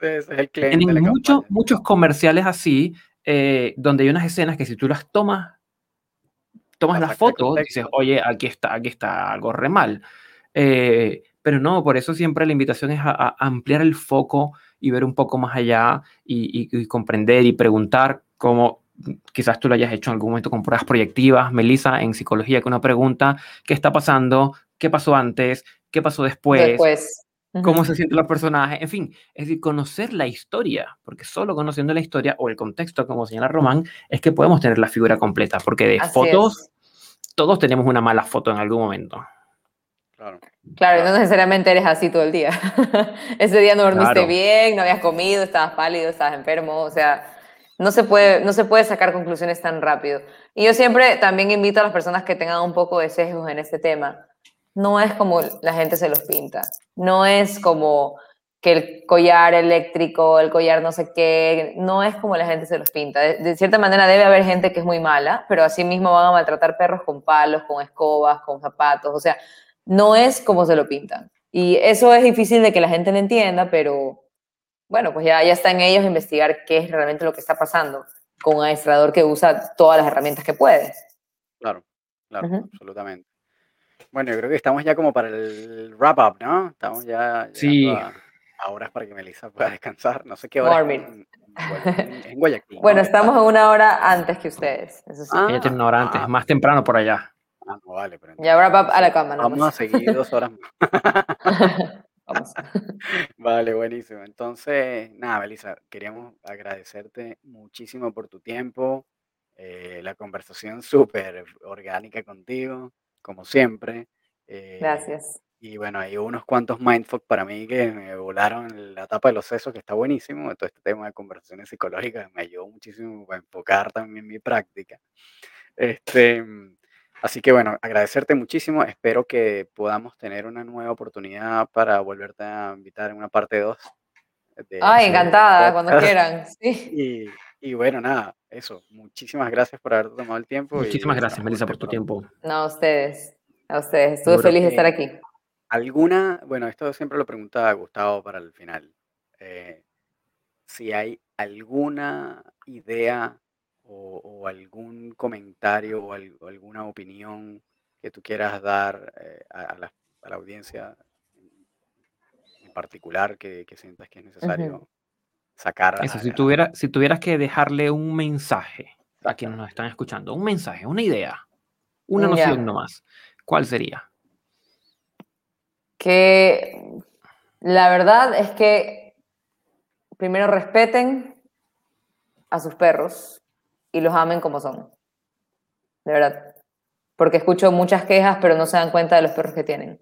Es el Tienen muchos, muchos comerciales así, eh, donde hay unas escenas que si tú las tomas, tomas las fotos, dices, oye, aquí está, aquí está algo re mal. Eh, pero no, por eso siempre la invitación es a, ampliar el foco y ver un poco más allá y, y, comprender y preguntar cómo quizás tú lo hayas hecho en algún momento con pruebas proyectivas, Melissa, en psicología, que una pregunta, ¿qué está pasando? ¿Qué pasó antes? ¿Qué pasó después? Después cómo se sienten los personajes, en fin, es decir, conocer la historia, porque solo conociendo la historia o el contexto, como señala Román, es que podemos tener la figura completa, porque de fotos, todos tenemos una mala foto en algún momento. Claro. Claro, no necesariamente eres así todo el día. Ese día no dormiste bien, no habías comido, estabas pálido, estabas enfermo, o sea, no se, puede, no se puede sacar conclusiones tan rápido. Y yo siempre también invito a las personas que tengan un poco de sesgos en este tema, no es como la gente se los pinta. No es como que el collar eléctrico, el collar no sé qué, no es como la gente se los pinta. De, cierta manera debe haber gente que es muy mala, pero así mismo van a maltratar perros con palos, con escobas, con zapatos, o sea, no es como se lo pintan. Y eso es difícil de que la gente lo entienda, pero bueno, pues ya, ya está en ellos investigar qué es realmente lo que está pasando con un administrador que usa todas las herramientas que puede. Claro, claro, absolutamente. Bueno, yo creo que estamos ya como para el wrap up, ¿no? Estamos ya sí. a, horas para que Melissa pueda descansar. No sé qué hora en, en, Guayaquil. Bueno, estamos a una hora antes que ustedes. Eso sí. Ah, Ella tiene una hora antes, ah. más temprano por allá. Ah, no vale, pero ya wrap up a la cama. Vamos a seguir dos horas más. Vamos. Vale, buenísimo. Entonces, nada, Melissa, queríamos agradecerte muchísimo por tu tiempo, eh, la conversación súper orgánica contigo como siempre. Eh, Gracias. Y bueno, hay unos cuantos mindfuck para mí que me volaron la tapa de los sesos, que está buenísimo. Todo este tema de conversaciones psicológicas me ayudó muchísimo a enfocar también mi práctica. Este, así que bueno, agradecerte muchísimo. Espero que podamos tener una nueva oportunidad para volverte a invitar en una parte 2. Ay, encantada, cuando quieran. Sí. Y, y bueno, nada, eso. Muchísimas gracias por haber tomado el tiempo. Muchísimas gracias, Melissa, por tu tiempo. No, a ustedes. A ustedes. Estuve feliz de estar aquí. ¿Alguna, bueno, esto siempre lo preguntaba Gustavo para el final. Eh, si hay alguna idea o, algún comentario o, alguna opinión que tú quieras dar eh, a, la, audiencia en particular que, sientas que es necesario sacar. Eso, si, tuviera, si tuvieras que dejarle un mensaje a quienes nos están escuchando, un mensaje, una idea, una noción nomás, ¿cuál sería? Que la verdad es que primero respeten a sus perros y los amen como son. De verdad. Porque escucho muchas quejas, pero no se dan cuenta de los perros que tienen.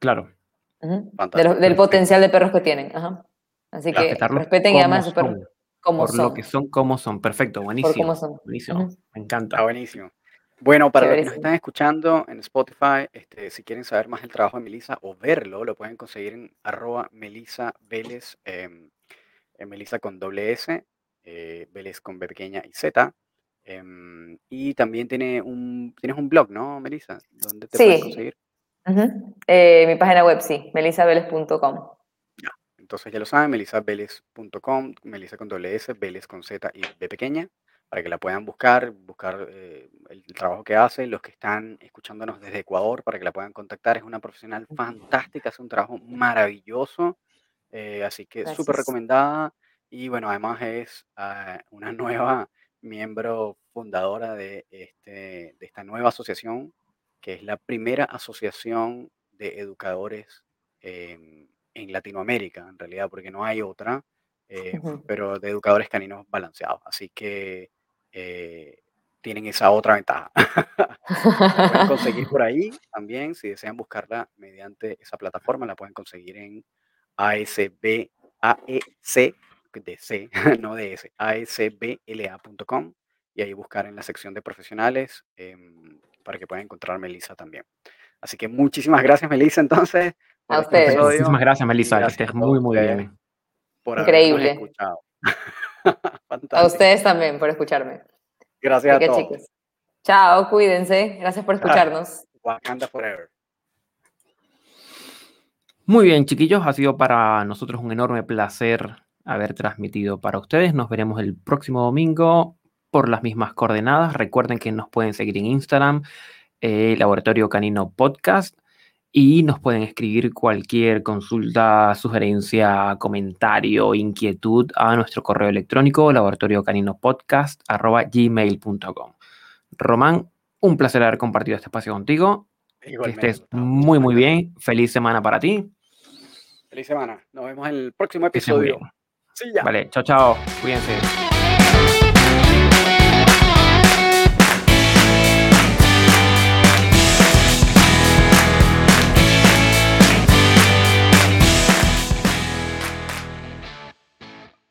Claro. del potencial de perros que tienen. Ajá. Así que respeten y amen a sus perros como por lo que son, como son. Perfecto, buenísimo. Buenísimo, me encanta. Está buenísimo. Bueno, para los que nos están escuchando en Spotify, este, si quieren saber más del trabajo de Melissa o verlo, lo pueden conseguir en arroba Melissa Vélez, en Melissa con doble S, eh, Vélez con B pequeña y Z. Em, y también tiene un, tienes un blog, ¿no, Melissa? ¿Dónde te pueden conseguir? Eh, mi página web, sí, melisabélez.com. Entonces ya lo saben, melisabélez.com, Melissa con doble S, Vélez con Z y B pequeña para que la puedan buscar, buscar eh, el, trabajo que hace, los que están escuchándonos desde Ecuador, para que la puedan contactar. Es una profesional fantástica, hace un trabajo maravilloso, eh, así que súper recomendada. Y bueno, además es ah, una nueva miembro fundadora de, este, de esta nueva asociación, que es la primera asociación de educadores en Latinoamérica, en realidad, porque no hay otra. Eh, pero de educadores caninos balanceados. Así que eh, tienen esa otra ventaja. la pueden conseguir por ahí también, si desean buscarla mediante esa plataforma, la pueden conseguir en ASB, AEC de C, no de S, asbla.com y ahí buscar en la sección de profesionales em, para que puedan encontrar Melissa también. Así que muchísimas gracias, Melissa, entonces. A este ustedes. Muchísimas gracias, Melissa, que estés muy, muy bien. Por Increíble. a ustedes también por escucharme. Gracias a todos. Chicos. Chao, cuídense. Gracias por escucharnos. Wakanda Forever. Muy bien, chiquillos, ha sido para nosotros un enorme placer haber transmitido para ustedes. Nos veremos el próximo domingo por las mismas coordenadas. Recuerden que nos pueden seguir en Instagram, eh, Laboratorio Canino Podcast, y nos pueden escribir cualquier consulta, sugerencia, comentario, inquietud a nuestro correo electrónico laboratoriocaninopodcast.gmail.com. Román, un placer haber compartido este espacio contigo. que estés muy, muy bien. Feliz semana para ti. Feliz semana. Nos vemos en el próximo episodio. Vale, chao, chao. Cuídense.